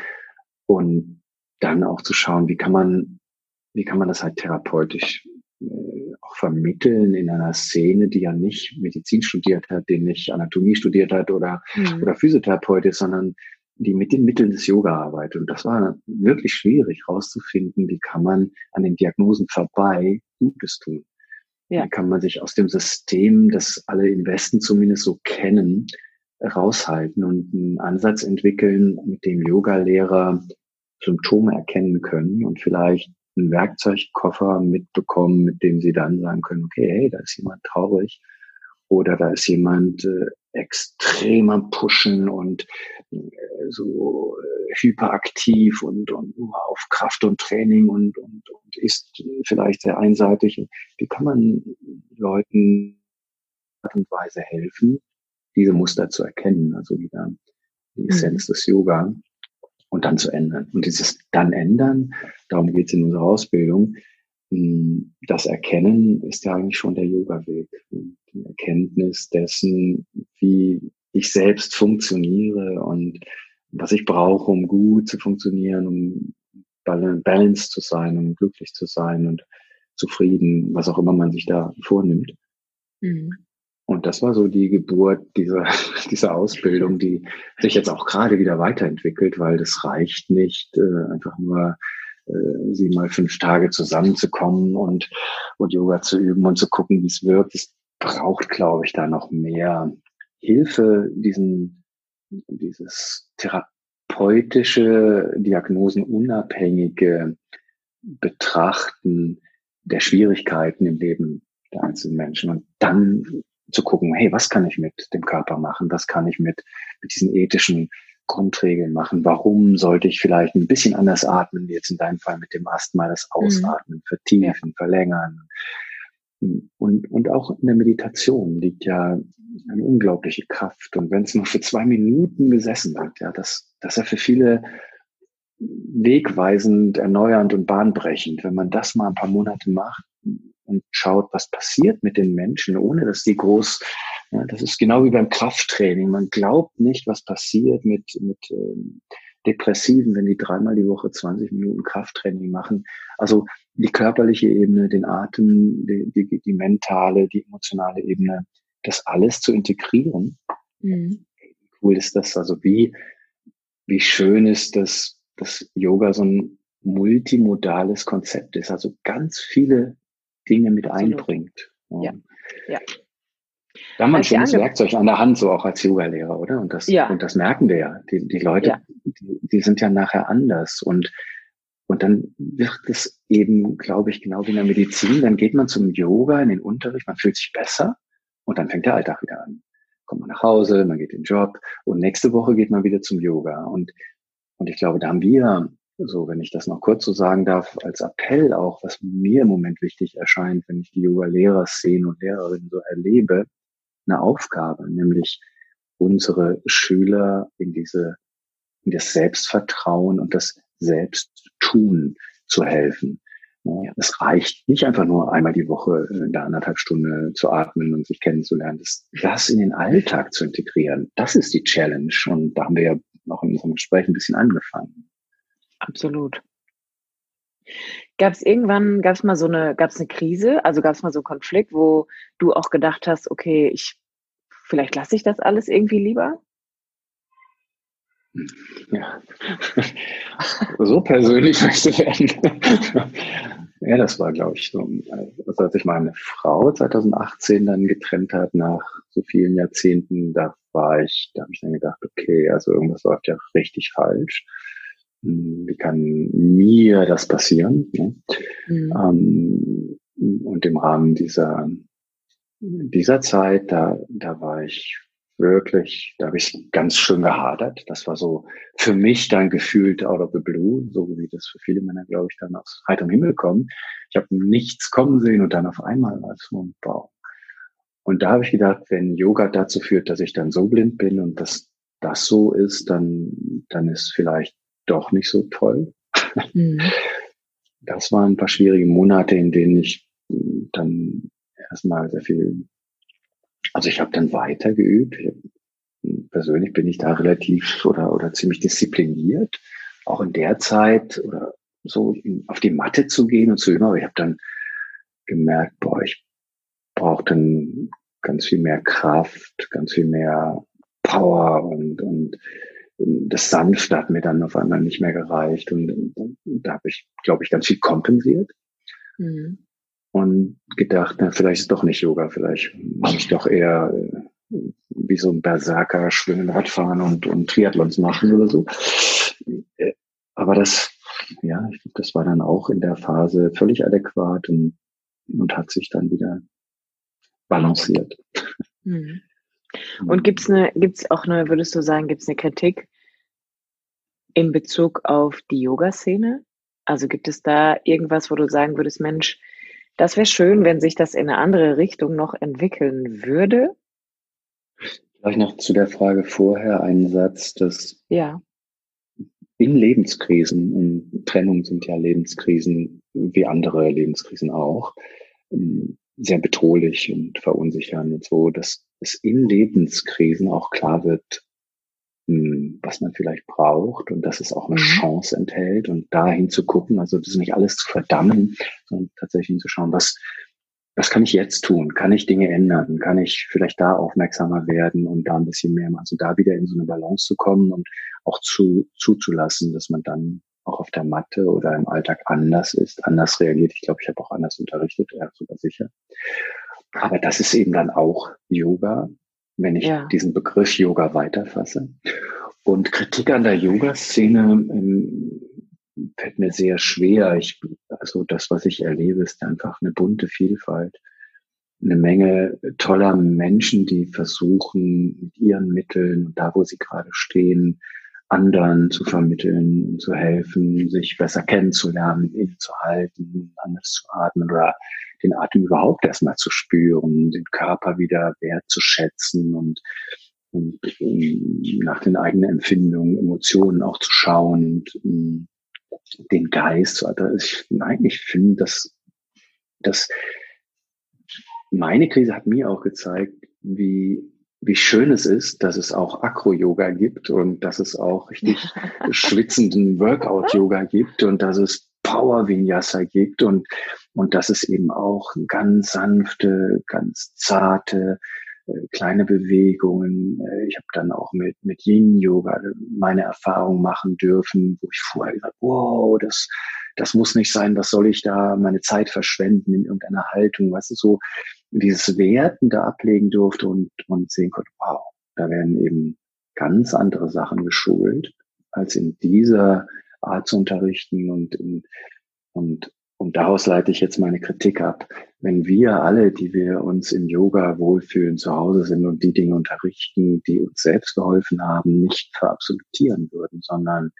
und dann auch zu schauen, wie kann man, wie kann man das halt therapeutisch äh, auch vermitteln in einer Szene, die ja nicht Medizin studiert hat, die nicht Anatomie studiert hat oder, mhm. oder Physiotherapeut ist, sondern die mit den Mitteln des Yoga arbeitet. Und das war wirklich schwierig herauszufinden, wie kann man an den Diagnosen vorbei Gutes tun. Ja. Dann kann man sich aus dem System, das alle im Westen zumindest so kennen, raushalten und einen Ansatz entwickeln, mit dem Yoga-Lehrer Symptome erkennen können und vielleicht einen Werkzeugkoffer mitbekommen, mit dem sie dann sagen können, okay, hey, da ist jemand traurig oder da ist jemand äh, extrem am Pushen und äh, so äh, hyperaktiv und, und nur auf Kraft und Training und, und, und ist vielleicht sehr einseitig. Wie kann man Leuten Art und Weise helfen, diese Muster zu erkennen, also wieder die mhm. Essenz mhm. des Yoga und dann zu ändern. Und dieses dann ändern, darum geht es in unserer Ausbildung, hm, das Erkennen ist ja eigentlich schon der Yoga-Weg. Die Erkenntnis dessen, wie ich selbst funktioniere und was ich brauche, um gut zu funktionieren, um balanced zu sein, um glücklich zu sein und zufrieden, was auch immer man sich da vornimmt. Mhm. Und das war so die Geburt dieser, (laughs) dieser Ausbildung, die sich jetzt auch gerade wieder weiterentwickelt, weil das reicht nicht, äh, einfach nur äh, sie mal fünf Tage zusammenzukommen und, und Yoga zu üben und zu gucken, wie es wirkt. Es braucht, glaube ich, da noch mehr Hilfe, diesen, dieses therapeutische, diagnosenunabhängige Betrachten der Schwierigkeiten im Leben der einzelnen Menschen und dann zu gucken, hey, was kann ich mit dem Körper machen? Was kann ich mit, mit diesen ethischen Grundregeln machen. Warum sollte ich vielleicht ein bisschen anders atmen, wie jetzt in deinem Fall mit dem Asthma, das mhm. Ausatmen, mhm. vertiefen, verlängern. Und, und auch in der Meditation liegt ja eine unglaubliche Kraft. Und wenn es nur für zwei Minuten gesessen wird, ja, das, das ist ja für viele wegweisend, erneuernd und bahnbrechend. Wenn man das mal ein paar Monate macht und schaut, was passiert mit den Menschen, ohne dass die groß ja, das ist genau wie beim Krafttraining. Man glaubt nicht, was passiert mit, mit ähm, Depressiven, wenn die dreimal die Woche 20 Minuten Krafttraining machen. Also die körperliche Ebene, den Atem, die, die, die mentale, die emotionale Ebene, das alles zu integrieren. Mhm. Cool ist das? Also wie, wie schön ist das, dass Yoga so ein multimodales Konzept ist, also ganz viele Dinge mit einbringt. Ja, ja. Da haben wir ein schönes Werkzeug an der Hand, so auch als Yoga-Lehrer, oder? Und das, ja. und das merken wir ja. Die, die Leute, ja. die, die sind ja nachher anders. Und und dann wird es eben, glaube ich, genau wie in der Medizin. Dann geht man zum Yoga in den Unterricht, man fühlt sich besser und dann fängt der Alltag wieder an. Kommt man nach Hause, man geht in den Job und nächste Woche geht man wieder zum Yoga. Und, und ich glaube, da haben wir, so wenn ich das noch kurz so sagen darf, als Appell auch, was mir im Moment wichtig erscheint, wenn ich die Yoga-Lehrer-Szene und Lehrerinnen so erlebe, eine Aufgabe, nämlich unsere Schüler in diese, in das Selbstvertrauen und das Selbsttun zu helfen. Ja, es reicht nicht einfach nur einmal die Woche in der anderthalb Stunde zu atmen und sich kennenzulernen. Das, das in den Alltag zu integrieren, das ist die Challenge. Und da haben wir ja auch in unserem Gespräch ein bisschen angefangen. Absolut. Gab es irgendwann, gab es mal so eine, gab es eine Krise, also gab es mal so einen Konflikt, wo du auch gedacht hast, okay, ich, vielleicht lasse ich das alles irgendwie lieber? Ja, (laughs) so persönlich möchte werden. ja, das war, glaube ich, so, also als ich meine Frau 2018 dann getrennt hat, nach so vielen Jahrzehnten, da war ich, da habe ich dann gedacht, okay, also irgendwas läuft ja richtig falsch. Wie kann mir das passieren? Ne? Mhm. Ähm, und im Rahmen dieser, dieser Zeit, da, da war ich wirklich, da habe ich ganz schön gehadert. Das war so für mich dann gefühlt out of the blue, so wie das für viele Männer, glaube ich, dann aus heiterem Himmel kommen. Ich habe nichts kommen sehen und dann auf einmal war es so ein Bau. Und da habe ich gedacht, wenn Yoga dazu führt, dass ich dann so blind bin und dass das so ist, dann, dann ist vielleicht doch nicht so toll. Mhm. Das waren ein paar schwierige Monate, in denen ich dann erstmal sehr viel also ich habe dann weiter geübt. persönlich bin ich da relativ oder, oder ziemlich diszipliniert. Auch in der Zeit oder so auf die Matte zu gehen und zu üben. Aber ich habe dann gemerkt, boah, ich brauche dann ganz viel mehr Kraft, ganz viel mehr Power und, und das Sanfte hat mir dann auf einmal nicht mehr gereicht. Und, und da habe ich, glaube ich, ganz viel kompensiert. Mhm und gedacht, na, vielleicht ist doch nicht Yoga, vielleicht muss ich doch eher äh, wie so ein Berserker schwimmen, Radfahren und, und Triathlons machen oder so. Äh, aber das, ja, das war dann auch in der Phase völlig adäquat und, und hat sich dann wieder balanciert. Hm. Und gibt's eine, gibt's auch eine, würdest du sagen, gibt's eine Kritik in Bezug auf die Yoga-Szene? Also gibt es da irgendwas, wo du sagen würdest, Mensch, das wäre schön, wenn sich das in eine andere Richtung noch entwickeln würde. Vielleicht noch zu der Frage vorher einen Satz, dass ja. in Lebenskrisen, und Trennung sind ja Lebenskrisen wie andere Lebenskrisen auch, ähm, sehr bedrohlich und verunsichern und so, dass es in Lebenskrisen auch klar wird, hm, was man vielleicht braucht und dass es auch eine mhm. Chance enthält und dahin zu gucken, also das ist nicht alles zu verdammen, sondern tatsächlich hinzuschauen, was, was kann ich jetzt tun? Kann ich Dinge ändern? Kann ich vielleicht da aufmerksamer werden und da ein bisschen mehr machen? Also da wieder in so eine Balance zu kommen und auch zu, zuzulassen, dass man dann der Matte oder im Alltag anders ist, anders reagiert. Ich glaube, ich habe auch anders unterrichtet, ja, sogar sicher. Aber das ist eben dann auch Yoga, wenn ich ja. diesen Begriff Yoga weiterfasse. Und Kritik an der Yoga-Szene ähm, fällt mir sehr schwer. Ich, also das, was ich erlebe, ist einfach eine bunte Vielfalt. Eine Menge toller Menschen, die versuchen, mit ihren Mitteln, da wo sie gerade stehen, anderen zu vermitteln und zu helfen, sich besser kennenzulernen, innezuhalten, anders zu atmen oder den Atem überhaupt erstmal zu spüren, den Körper wieder wertzuschätzen und, und um, ähm, nach den eigenen Empfindungen, Emotionen auch zu schauen und um, ähm, den Geist. Also ich, nein, ich finde, dass, dass meine Krise hat mir auch gezeigt, wie wie schön es ist, dass es auch Akro-Yoga gibt und dass es auch richtig (laughs) schwitzenden Workout-Yoga gibt und dass es Power-Vinyasa gibt und, und dass es eben auch ganz sanfte, ganz zarte, äh, kleine Bewegungen. Äh, ich habe dann auch mit, mit Yin-Yoga meine Erfahrung machen dürfen, wo ich vorher gesagt wow, das, das muss nicht sein, was soll ich da meine Zeit verschwenden in irgendeiner Haltung, was ist so dieses Werten da ablegen durfte und, und sehen konnte, wow, da werden eben ganz andere Sachen geschult als in dieser Art zu unterrichten und, und, und daraus leite ich jetzt meine Kritik ab. Wenn wir alle, die wir uns im Yoga wohlfühlen, zu Hause sind und die Dinge unterrichten, die uns selbst geholfen haben, nicht verabsolutieren würden, sondern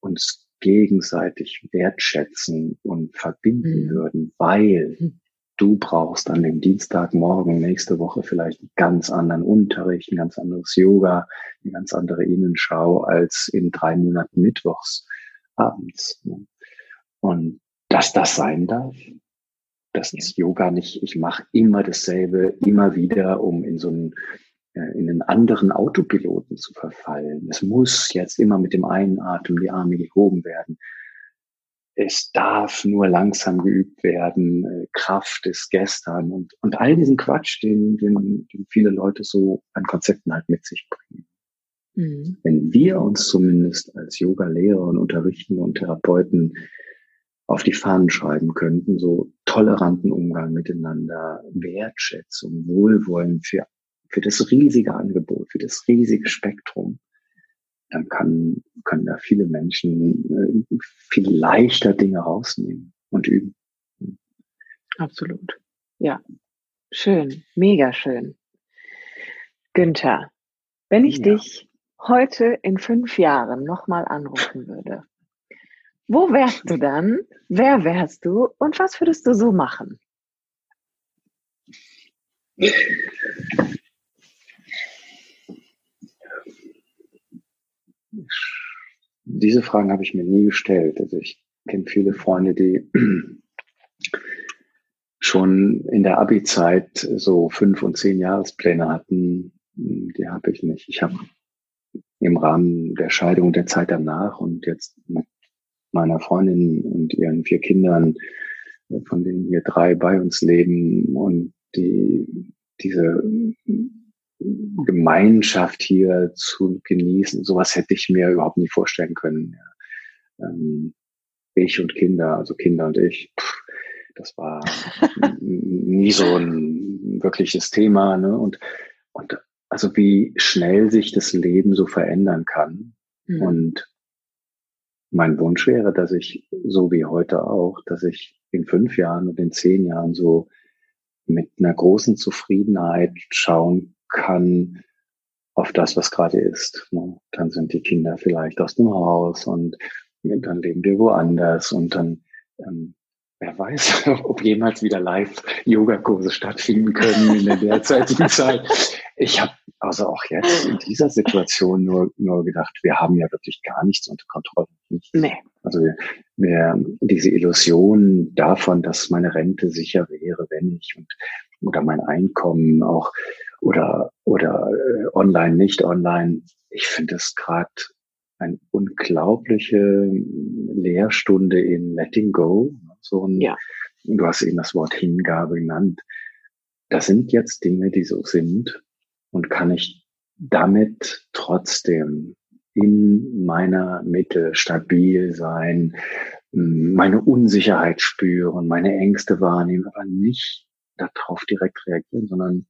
uns gegenseitig wertschätzen und verbinden mhm. würden, weil mhm. Du brauchst an dem Dienstagmorgen nächste Woche vielleicht einen ganz anderen Unterricht, ein ganz anderes Yoga, eine ganz andere Innenschau als in drei Monaten Mittwochs abends. Und dass das sein darf, das ist Yoga nicht, ich mache immer dasselbe, immer wieder, um in so einen, äh, in einen anderen Autopiloten zu verfallen. Es muss jetzt immer mit dem einen Atem die Arme gehoben werden. Es darf nur langsam geübt werden. Äh, Kraft ist gestern und, und all diesen Quatsch, den, den, den viele Leute so an Konzepten halt mit sich bringen. Mhm. Wenn wir uns zumindest als Yoga-Lehrer und Unterrichtende und Therapeuten auf die Fahnen schreiben könnten, so toleranten Umgang miteinander, Wertschätzung, Wohlwollen für, für das riesige Angebot, für das riesige Spektrum, dann kann, können da viele Menschen äh, viel leichter Dinge rausnehmen und üben. Absolut. Ja. Schön. Mega schön. Günther, wenn ich ja. dich heute in fünf Jahren nochmal anrufen würde, wo wärst du dann? Wer wärst du? Und was würdest du so machen? Diese Fragen habe ich mir nie gestellt. Also ich kenne viele Freunde, die (clears throat) schon in der Abi-Zeit so fünf und zehn Jahrespläne hatten. Die habe ich nicht. Ich habe im Rahmen der Scheidung der Zeit danach und jetzt mit meiner Freundin und ihren vier Kindern, von denen hier drei bei uns leben und die, diese Gemeinschaft hier zu genießen, sowas hätte ich mir überhaupt nie vorstellen können. Ja. Ähm, ich und Kinder, also Kinder und ich, pff, das war (laughs) nie so ein wirkliches Thema. Ne? Und, und also wie schnell sich das Leben so verändern kann. Mhm. Und mein Wunsch wäre, dass ich, so wie heute auch, dass ich in fünf Jahren und in zehn Jahren so mit einer großen Zufriedenheit schauen kann auf das, was gerade ist. Ne? Dann sind die Kinder vielleicht aus dem Haus und dann leben wir woanders und dann, ähm, wer weiß, (laughs) ob jemals wieder Live-Yoga-Kurse stattfinden können in der derzeitigen (laughs) Zeit. Ich habe also auch jetzt in dieser Situation nur, nur gedacht, wir haben ja wirklich gar nichts unter Kontrolle. Nee. Also wir, wir, diese Illusion davon, dass meine Rente sicher wäre, wenn ich und oder mein Einkommen auch oder oder äh, online, nicht online. Ich finde es gerade eine unglaubliche Lehrstunde in Letting Go. So ein, ja. Du hast eben das Wort Hingabe genannt. Das sind jetzt Dinge, die so sind und kann ich damit trotzdem in meiner Mitte stabil sein, meine Unsicherheit spüren, meine Ängste wahrnehmen, aber nicht darauf direkt reagieren, sondern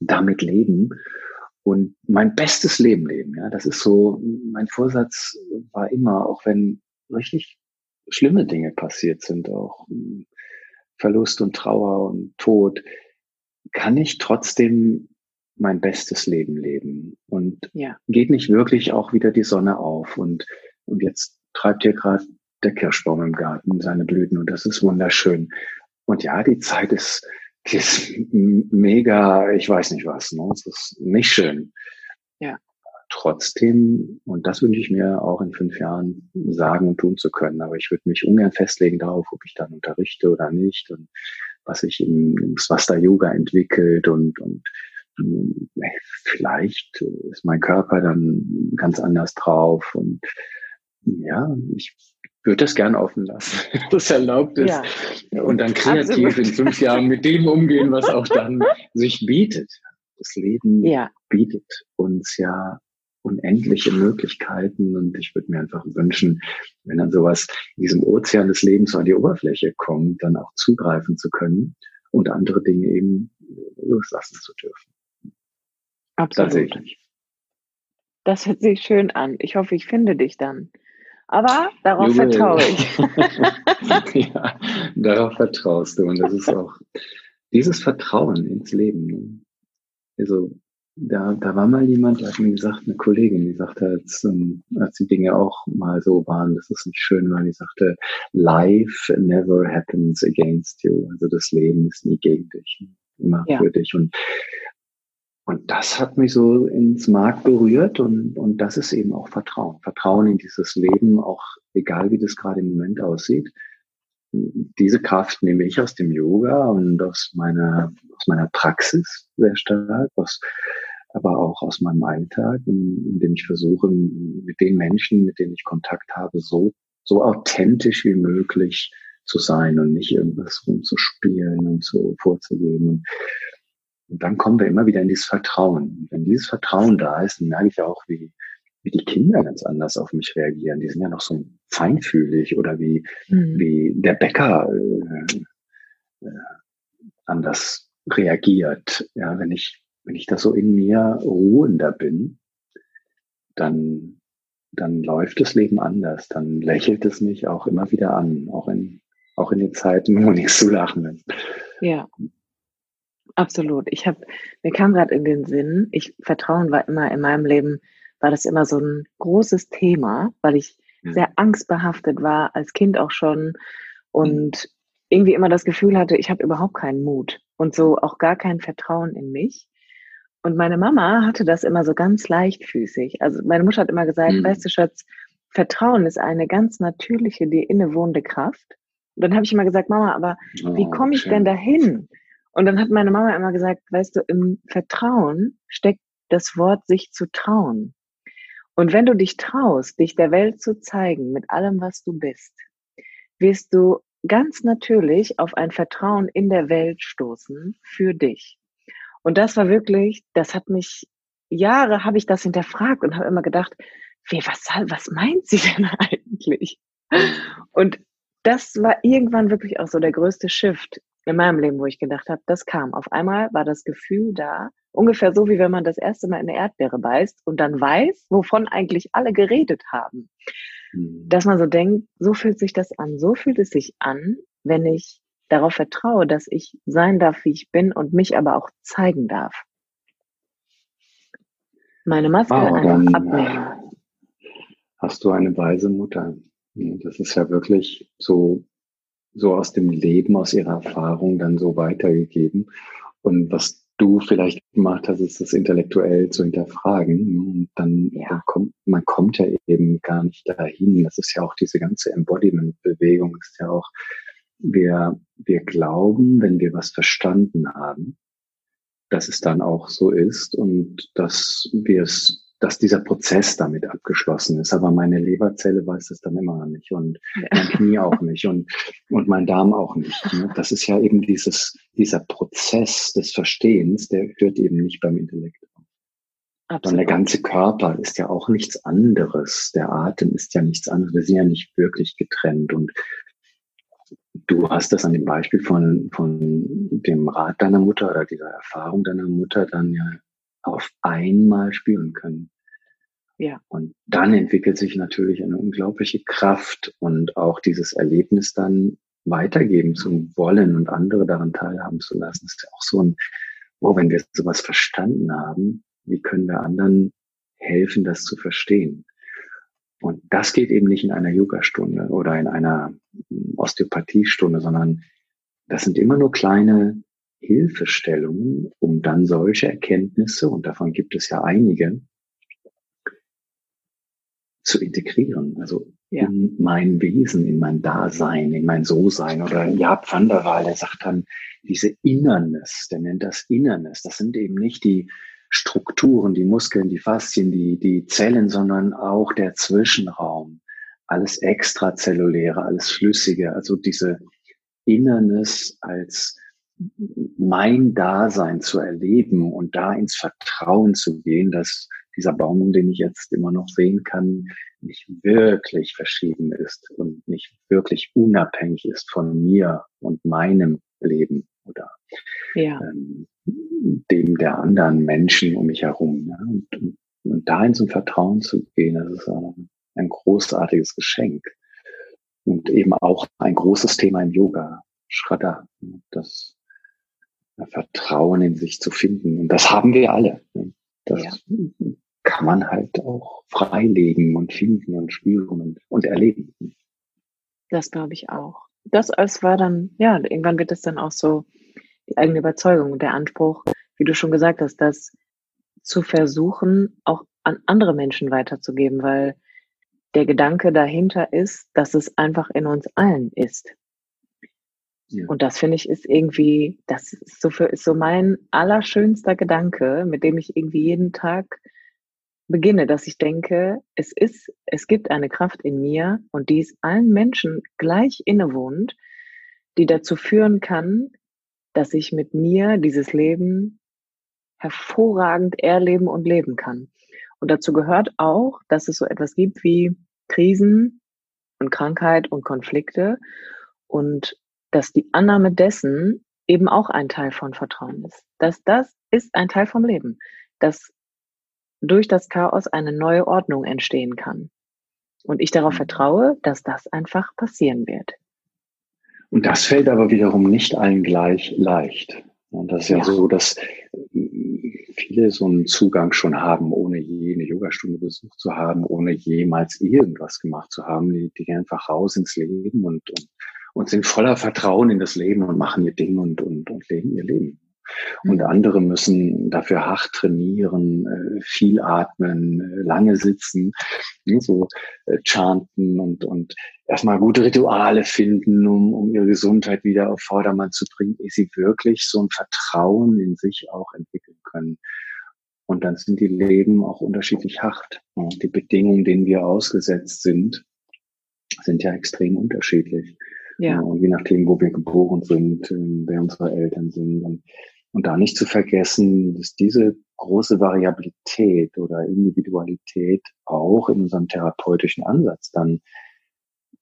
damit leben und mein bestes Leben leben. Ja, das ist so, mein Vorsatz war immer, auch wenn richtig schlimme Dinge passiert sind, auch Verlust und Trauer und Tod, kann ich trotzdem mein bestes Leben leben und ja. geht nicht wirklich auch wieder die Sonne auf und, und jetzt treibt hier gerade der Kirschbaum im Garten seine Blüten und das ist wunderschön. Und ja, die Zeit ist, die ist mega, ich weiß nicht was, ne? es ist nicht schön. Ja. Trotzdem, und das wünsche ich mir auch in fünf Jahren sagen und tun zu können, aber ich würde mich ungern festlegen darauf, ob ich dann unterrichte oder nicht und was sich im, im Swasta Yoga entwickelt und, und vielleicht ist mein Körper dann ganz anders drauf und ja, ich würde das gern offen lassen, (laughs) das erlaubt ist. Ja. Und dann kreativ Absolut. in fünf Jahren mit dem umgehen, was auch dann sich bietet. Das Leben ja. bietet uns ja unendliche Möglichkeiten und ich würde mir einfach wünschen, wenn dann sowas in diesem Ozean des Lebens an die Oberfläche kommt, dann auch zugreifen zu können und andere Dinge eben loslassen zu dürfen. Absolut. Tatsächlich. Das hört sich schön an. Ich hoffe, ich finde dich dann Aber darauf Jubel. vertraue ich. (laughs) ja, darauf vertraust du. Und das ist auch dieses Vertrauen ins Leben. Ne? Also da, da war mal jemand, der hat mir gesagt, eine Kollegin, die sagte, als, ähm, als die Dinge auch mal so waren, dass es nicht schön war, die sagte, life never happens against you. Also das Leben ist nie gegen dich, immer ja. für dich. Und, und das hat mich so ins Mark berührt und, und das ist eben auch Vertrauen. Vertrauen in dieses Leben, auch egal wie das gerade im Moment aussieht. Diese Kraft nehme ich aus dem Yoga und aus meiner, aus meiner Praxis sehr stark, aus aber auch aus meinem Alltag, in, in dem ich versuche, mit den Menschen, mit denen ich Kontakt habe, so, so authentisch wie möglich zu sein und nicht irgendwas rumzuspielen und so vorzugeben. Und, und dann kommen wir immer wieder in dieses Vertrauen. Und wenn dieses Vertrauen da ist, dann merke ich auch, wie, wie die Kinder ganz anders auf mich reagieren. Die sind ja noch so feinfühlig oder wie, mhm. wie der Bäcker äh, äh, anders reagiert. Ja, wenn ich wenn ich da so in mir ruhender bin, dann, dann läuft das Leben anders. Dann lächelt es mich auch immer wieder an, auch in, auch in den Zeiten, (laughs) wo nichts zu lachen ist. Ja, absolut. Ich habe, mir kam gerade in den Sinn, ich, Vertrauen war immer in meinem Leben, war das immer so ein großes Thema, weil ich ja. sehr angstbehaftet war, als Kind auch schon und mhm. irgendwie immer das Gefühl hatte, ich habe überhaupt keinen Mut und so auch gar kein Vertrauen in mich. Und meine Mama hatte das immer so ganz leichtfüßig. Also meine Mutter hat immer gesagt, mhm. weißt du, Schatz, Vertrauen ist eine ganz natürliche, dir innewohnende Kraft. Und dann habe ich immer gesagt, Mama, aber oh, wie komme ich schön. denn dahin? Und dann hat meine Mama immer gesagt, weißt du, im Vertrauen steckt das Wort sich zu trauen. Und wenn du dich traust, dich der Welt zu zeigen mit allem, was du bist, wirst du ganz natürlich auf ein Vertrauen in der Welt stoßen für dich. Und das war wirklich, das hat mich, Jahre habe ich das hinterfragt und habe immer gedacht, wie, was, was meint sie (laughs) denn eigentlich? Und das war irgendwann wirklich auch so der größte Shift in meinem Leben, wo ich gedacht habe, das kam. Auf einmal war das Gefühl da, ungefähr so, wie wenn man das erste Mal in eine Erdbeere beißt und dann weiß, wovon eigentlich alle geredet haben. Mhm. Dass man so denkt, so fühlt sich das an, so fühlt es sich an, wenn ich darauf vertraue, dass ich sein darf, wie ich bin und mich aber auch zeigen darf. Meine Maske wow, einfach abnehmen. Hast du eine weise Mutter? Das ist ja wirklich so, so aus dem Leben, aus ihrer Erfahrung dann so weitergegeben. Und was du vielleicht gemacht hast, ist das intellektuell zu hinterfragen. Und dann, ja. kommt, man kommt ja eben gar nicht dahin. Das ist ja auch diese ganze Embodiment-Bewegung, ist ja auch wir, wir glauben, wenn wir was verstanden haben, dass es dann auch so ist und dass wir es, dass dieser Prozess damit abgeschlossen ist. Aber meine Leberzelle weiß es dann immer noch nicht und ja. mein (laughs) Knie auch nicht und, und mein Darm auch nicht. Ne? Das ist ja eben dieses, dieser Prozess des Verstehens, der hört eben nicht beim Intellekt auf. Absolut. Und der ganze Körper ist ja auch nichts anderes. Der Atem ist ja nichts anderes. Wir sind ja nicht wirklich getrennt. Und du hast das an dem Beispiel von, von dem Rat deiner Mutter oder dieser Erfahrung deiner Mutter dann ja auf einmal spüren können. Ja. Und dann entwickelt sich natürlich eine unglaubliche Kraft und auch dieses Erlebnis dann weitergeben zu wollen und andere daran teilhaben zu lassen, ist ja auch so ein, oh, wenn wir sowas verstanden haben, wie können wir anderen helfen, das zu verstehen? Und das geht eben nicht in einer Yoga-Stunde oder in einer Osteopathiestunde, sondern das sind immer nur kleine Hilfestellungen, um dann solche Erkenntnisse, und davon gibt es ja einige, zu integrieren. Also ja. in mein Wesen, in mein Dasein, in mein So-Sein. Oder Jaap van der Waal, der sagt dann, diese Innernis, der nennt das Innernis. Das sind eben nicht die Strukturen, die Muskeln, die Faszien, die, die Zellen, sondern auch der Zwischenraum. Alles extrazelluläre, alles Flüssige, also diese Innernis als mein Dasein zu erleben und da ins Vertrauen zu gehen, dass dieser Baum, den ich jetzt immer noch sehen kann, nicht wirklich verschieden ist und nicht wirklich unabhängig ist von mir und meinem Leben oder ja. ähm, dem der anderen Menschen um mich herum. Ne? Und, und, und da in so ein Vertrauen zu gehen, das ist, äh, ein großartiges Geschenk und eben auch ein großes Thema im Yoga, Shraddha, das Vertrauen in sich zu finden. Und das haben wir alle. Das ja. kann man halt auch freilegen und finden und spüren und, und erleben. Das glaube ich auch. Das als war dann, ja, irgendwann wird es dann auch so die eigene Überzeugung und der Anspruch, wie du schon gesagt hast, das zu versuchen, auch an andere Menschen weiterzugeben, weil der Gedanke dahinter ist, dass es einfach in uns allen ist. Und das finde ich ist irgendwie, das ist so, für, ist so mein allerschönster Gedanke, mit dem ich irgendwie jeden Tag beginne, dass ich denke, es ist, es gibt eine Kraft in mir und die ist allen Menschen gleich innewohnend, die dazu führen kann, dass ich mit mir dieses Leben hervorragend erleben und leben kann. Und dazu gehört auch, dass es so etwas gibt wie Krisen und Krankheit und Konflikte und dass die Annahme dessen eben auch ein Teil von Vertrauen ist. Dass das ist ein Teil vom Leben, dass durch das Chaos eine neue Ordnung entstehen kann. Und ich darauf mhm. vertraue, dass das einfach passieren wird. Und das fällt aber wiederum nicht allen gleich leicht. Und das ist ja, ja so, dass viele so einen Zugang schon haben, ohne je eine Yogastunde besucht zu haben, ohne jemals irgendwas gemacht zu haben. Die, die gehen einfach raus ins Leben und, und, und sind voller Vertrauen in das Leben und machen ihr Ding und, und, und leben ihr Leben. Und mhm. andere müssen dafür hart trainieren, äh, viel atmen, äh, lange sitzen, ne, so äh, chanten und, und erstmal gute Rituale finden, um, um ihre Gesundheit wieder auf Vordermann zu bringen, ehe sie wirklich so ein Vertrauen in sich auch entwickeln können. Und dann sind die Leben auch unterschiedlich hart. Die Bedingungen, denen wir ausgesetzt sind, sind ja extrem unterschiedlich. Ja. Und je nachdem, wo wir geboren sind, wer unsere Eltern sind. Und und da nicht zu vergessen, dass diese große Variabilität oder Individualität auch in unserem therapeutischen Ansatz dann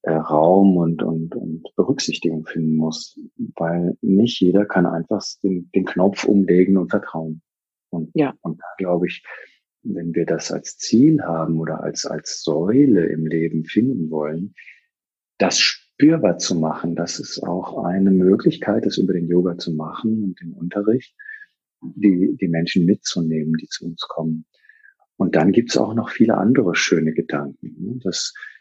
äh, Raum und, und, und Berücksichtigung finden muss, weil nicht jeder kann einfach den, den Knopf umlegen und vertrauen. Und, ja. und da glaube ich, wenn wir das als Ziel haben oder als, als Säule im Leben finden wollen, das spürbar zu machen. Das ist auch eine Möglichkeit, das über den Yoga zu machen und den Unterricht, die, die Menschen mitzunehmen, die zu uns kommen. Und dann gibt's auch noch viele andere schöne Gedanken. Das hm,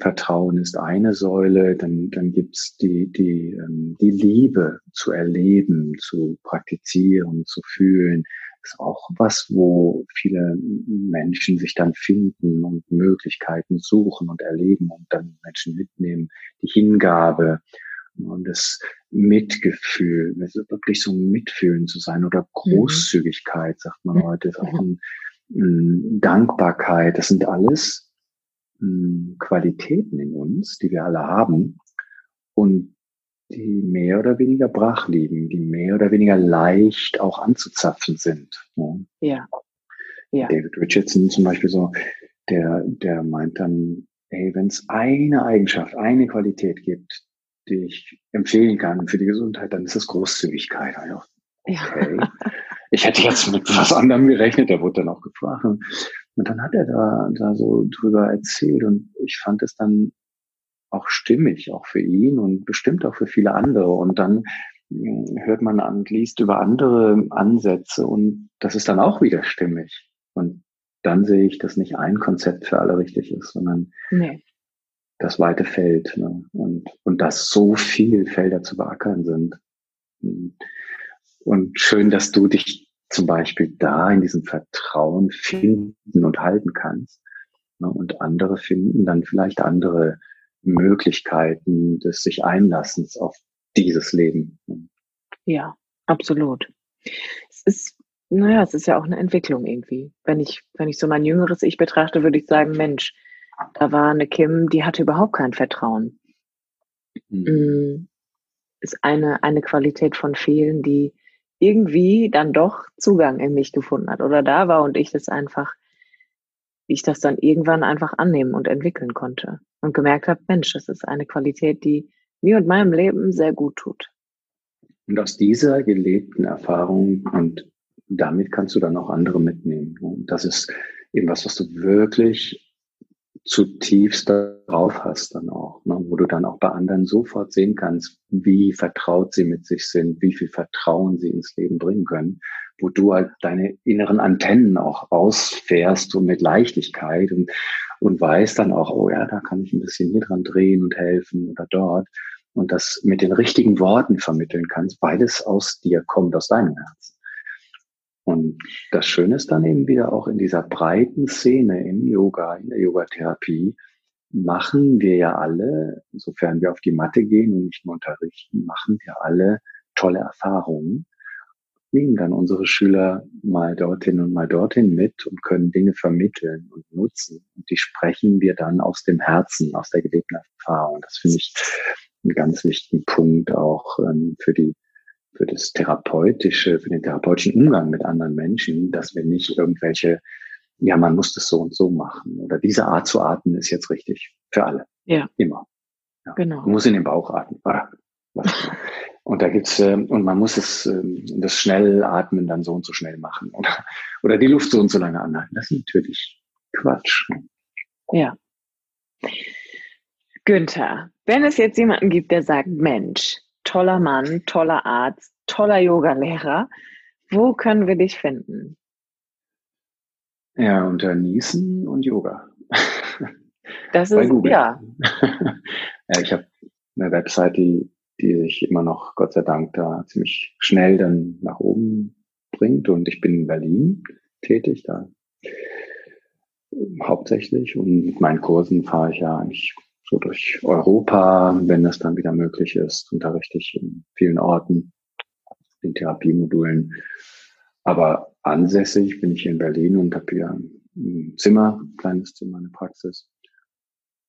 Vertrauen ist eine Säule, dann, dann gibt's die, die, ähm, die Liebe zu erleben, zu praktizieren, zu fühlen ist auch was, wo viele Menschen sich dann finden und Möglichkeiten suchen und erleben und dann Menschen mitnehmen. Die Hingabe und das Mitgefühl, also wirklich so mitfühlen zu sein oder mhm. Großzügigkeit, sagt man heute, ist auch ein, ein Dankbarkeit. Das sind alles Qualitäten in uns, die wir alle haben. Und die mehr oder weniger brach liegen, die mehr oder weniger leicht auch anzuzapfen sind. Ja. ja. David Richardson zum Beispiel so, der, der meint dann, hey, wenn es eine Eigenschaft, eine Qualität gibt, die ich empfehlen kann für die Gesundheit, dann ist es Großzügigkeit. Okay. Ja. ich hätte jetzt mit was anderem gerechnet, der wurde dann auch gefragt. Und dann hat er da, da so drüber erzählt und ich fand es dann auch stimmig, auch für ihn und bestimmt auch für viele andere. Und dann hm, hört man an, liest über andere Ansätze und das ist dann auch wieder stimmig. Und dann sehe ich, dass nicht ein Konzept für alle richtig ist, sondern nee. das weite Feld. Ne? Und, und dass so viel Felder zu beackern sind. Und schön, dass du dich zum Beispiel da in diesem Vertrauen finden und halten kannst. Ne? Und andere finden dann vielleicht andere Möglichkeiten des sich Einlassens auf dieses Leben. Ja, absolut. Es ist, naja, es ist ja auch eine Entwicklung irgendwie. Wenn ich, wenn ich so mein jüngeres Ich betrachte, würde ich sagen, Mensch, da war eine Kim, die hatte überhaupt kein Vertrauen. Mhm. Ist eine, eine Qualität von vielen, die irgendwie dann doch Zugang in mich gefunden hat oder da war und ich das einfach, ich das dann irgendwann einfach annehmen und entwickeln konnte und gemerkt habe, Mensch, das ist eine Qualität, die mir und meinem Leben sehr gut tut. Und aus dieser gelebten Erfahrung und damit kannst du dann auch andere mitnehmen. Und das ist eben was, was du wirklich zutiefst drauf hast dann auch, ne? wo du dann auch bei anderen sofort sehen kannst, wie vertraut sie mit sich sind, wie viel Vertrauen sie ins Leben bringen können, wo du halt deine inneren Antennen auch ausfährst und mit Leichtigkeit und, und weißt dann auch, oh ja, da kann ich ein bisschen hier dran drehen und helfen oder dort und das mit den richtigen Worten vermitteln kannst, weil es aus dir kommt, aus deinem Herzen. Und das Schöne ist dann eben wieder auch in dieser breiten Szene im Yoga, in der Yogatherapie, machen wir ja alle, sofern wir auf die Matte gehen und nicht nur unterrichten, machen wir alle tolle Erfahrungen, nehmen dann unsere Schüler mal dorthin und mal dorthin mit und können Dinge vermitteln und nutzen. Und die sprechen wir dann aus dem Herzen, aus der gelebten Erfahrung. Das finde ich einen ganz wichtigen Punkt auch ähm, für die für das therapeutische, für den therapeutischen Umgang mit anderen Menschen, dass wir nicht irgendwelche, ja, man muss das so und so machen oder diese Art zu atmen ist jetzt richtig für alle. Ja. Immer. Ja. Genau. Man muss in den Bauch atmen. Ah, und da gibt's äh, und man muss es äh, das schnell atmen dann so und so schnell machen oder oder die Luft so und so lange anhalten. Das ist natürlich Quatsch. Ja. Günther, wenn es jetzt jemanden gibt, der sagt, Mensch, toller Mann, toller Arzt, toller Yogalehrer. Wo können wir dich finden? Ja, unter Niesen und Yoga. Das ist, ja. (laughs) ja, ich habe eine Website, die, die sich immer noch, Gott sei Dank, da ziemlich schnell dann nach oben bringt. Und ich bin in Berlin tätig, da hauptsächlich. Und mit meinen Kursen fahre ich ja eigentlich so durch Europa, wenn das dann wieder möglich ist, unterrichte ich in vielen Orten, in Therapiemodulen. Aber ansässig bin ich hier in Berlin und habe hier ein Zimmer, ein kleines Zimmer, eine Praxis.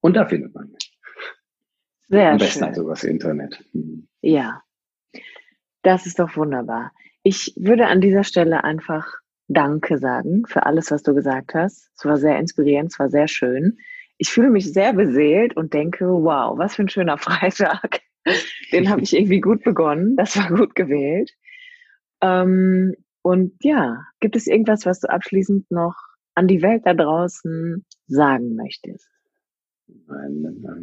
Und da findet man mich. Sehr Am besten schön. also das Internet. Mhm. Ja, das ist doch wunderbar. Ich würde an dieser Stelle einfach Danke sagen für alles, was du gesagt hast. Es war sehr inspirierend, es war sehr schön ich fühle mich sehr beseelt und denke, wow, was für ein schöner (laughs) Freitag. Den habe ich irgendwie gut begonnen. Das war gut gewählt. Ähm, und ja, gibt es irgendwas, was du abschließend noch an die Welt da draußen sagen möchtest?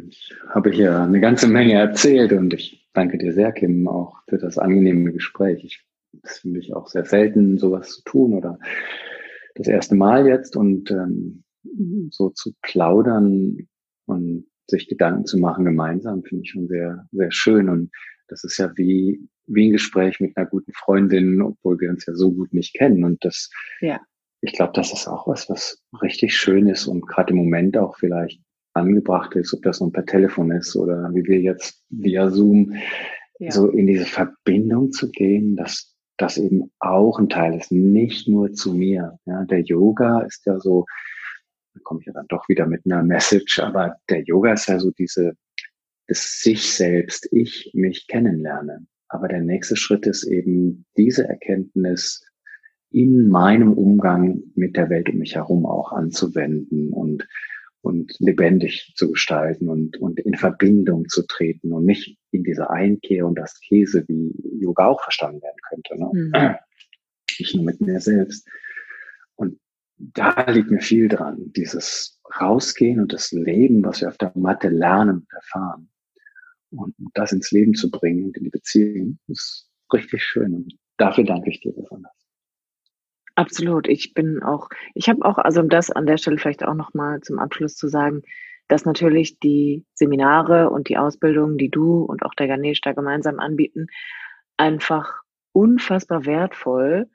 Ich habe hier eine ganze Menge erzählt und ich danke dir sehr, Kim, auch für das angenehme Gespräch. Ich, das finde ich auch sehr selten, sowas zu tun oder das erste Mal jetzt und ähm, so zu plaudern und sich Gedanken zu machen gemeinsam, finde ich schon sehr, sehr schön. Und das ist ja wie, wie ein Gespräch mit einer guten Freundin, obwohl wir uns ja so gut nicht kennen. Und das, ja. ich glaube, das ist auch was, was richtig schön ist und gerade im Moment auch vielleicht angebracht ist, ob das nun per Telefon ist oder wie wir jetzt via Zoom, ja. so in diese Verbindung zu gehen, dass das eben auch ein Teil ist, nicht nur zu mir. Ja, der Yoga ist ja so, da komme ich ja dann doch wieder mit einer Message, aber der Yoga ist ja so diese, das sich selbst, ich mich kennenlernen. Aber der nächste Schritt ist eben diese Erkenntnis in meinem Umgang mit der Welt um mich herum auch anzuwenden und, und lebendig zu gestalten und, und in Verbindung zu treten und nicht in diese Einkehr und das Käse, wie Yoga auch verstanden werden könnte. Ne? Mhm. Nicht nur mit mir selbst. Und da liegt mir viel dran, dieses Rausgehen und das Leben, was wir auf der Matte lernen und erfahren. Und das ins Leben zu bringen und in die Beziehung, ist richtig schön. Und dafür danke ich dir besonders. Absolut. Ich bin auch, ich habe auch, also um das an der Stelle vielleicht auch nochmal zum Abschluss zu sagen, dass natürlich die Seminare und die Ausbildungen, die du und auch der Ganesh da gemeinsam anbieten, einfach unfassbar wertvoll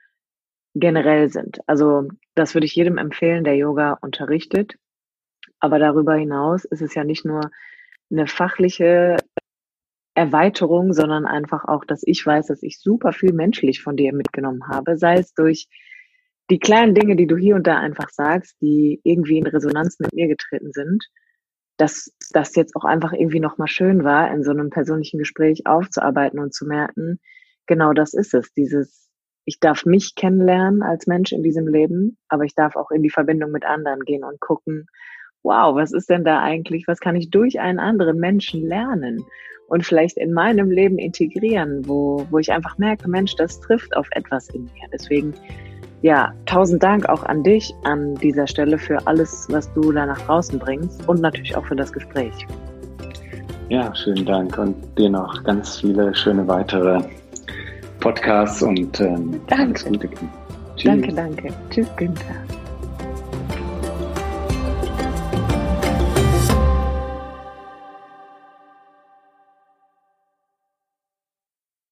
generell sind. Also das würde ich jedem empfehlen, der Yoga unterrichtet. Aber darüber hinaus ist es ja nicht nur eine fachliche Erweiterung, sondern einfach auch, dass ich weiß, dass ich super viel menschlich von dir mitgenommen habe, sei es durch die kleinen Dinge, die du hier und da einfach sagst, die irgendwie in Resonanz mit mir getreten sind, dass das jetzt auch einfach irgendwie nochmal schön war, in so einem persönlichen Gespräch aufzuarbeiten und zu merken, genau das ist es, dieses ich darf mich kennenlernen als Mensch in diesem Leben, aber ich darf auch in die Verbindung mit anderen gehen und gucken, wow, was ist denn da eigentlich, was kann ich durch einen anderen Menschen lernen und vielleicht in meinem Leben integrieren, wo, wo ich einfach merke, Mensch, das trifft auf etwas in mir. Deswegen, ja, tausend Dank auch an dich an dieser Stelle für alles, was du da nach draußen bringst und natürlich auch für das Gespräch. Ja, schönen Dank und dir noch ganz viele schöne weitere Podcasts und ähm, danke. alles Gute. Tschüss. Danke, danke. Tschüss, Günther.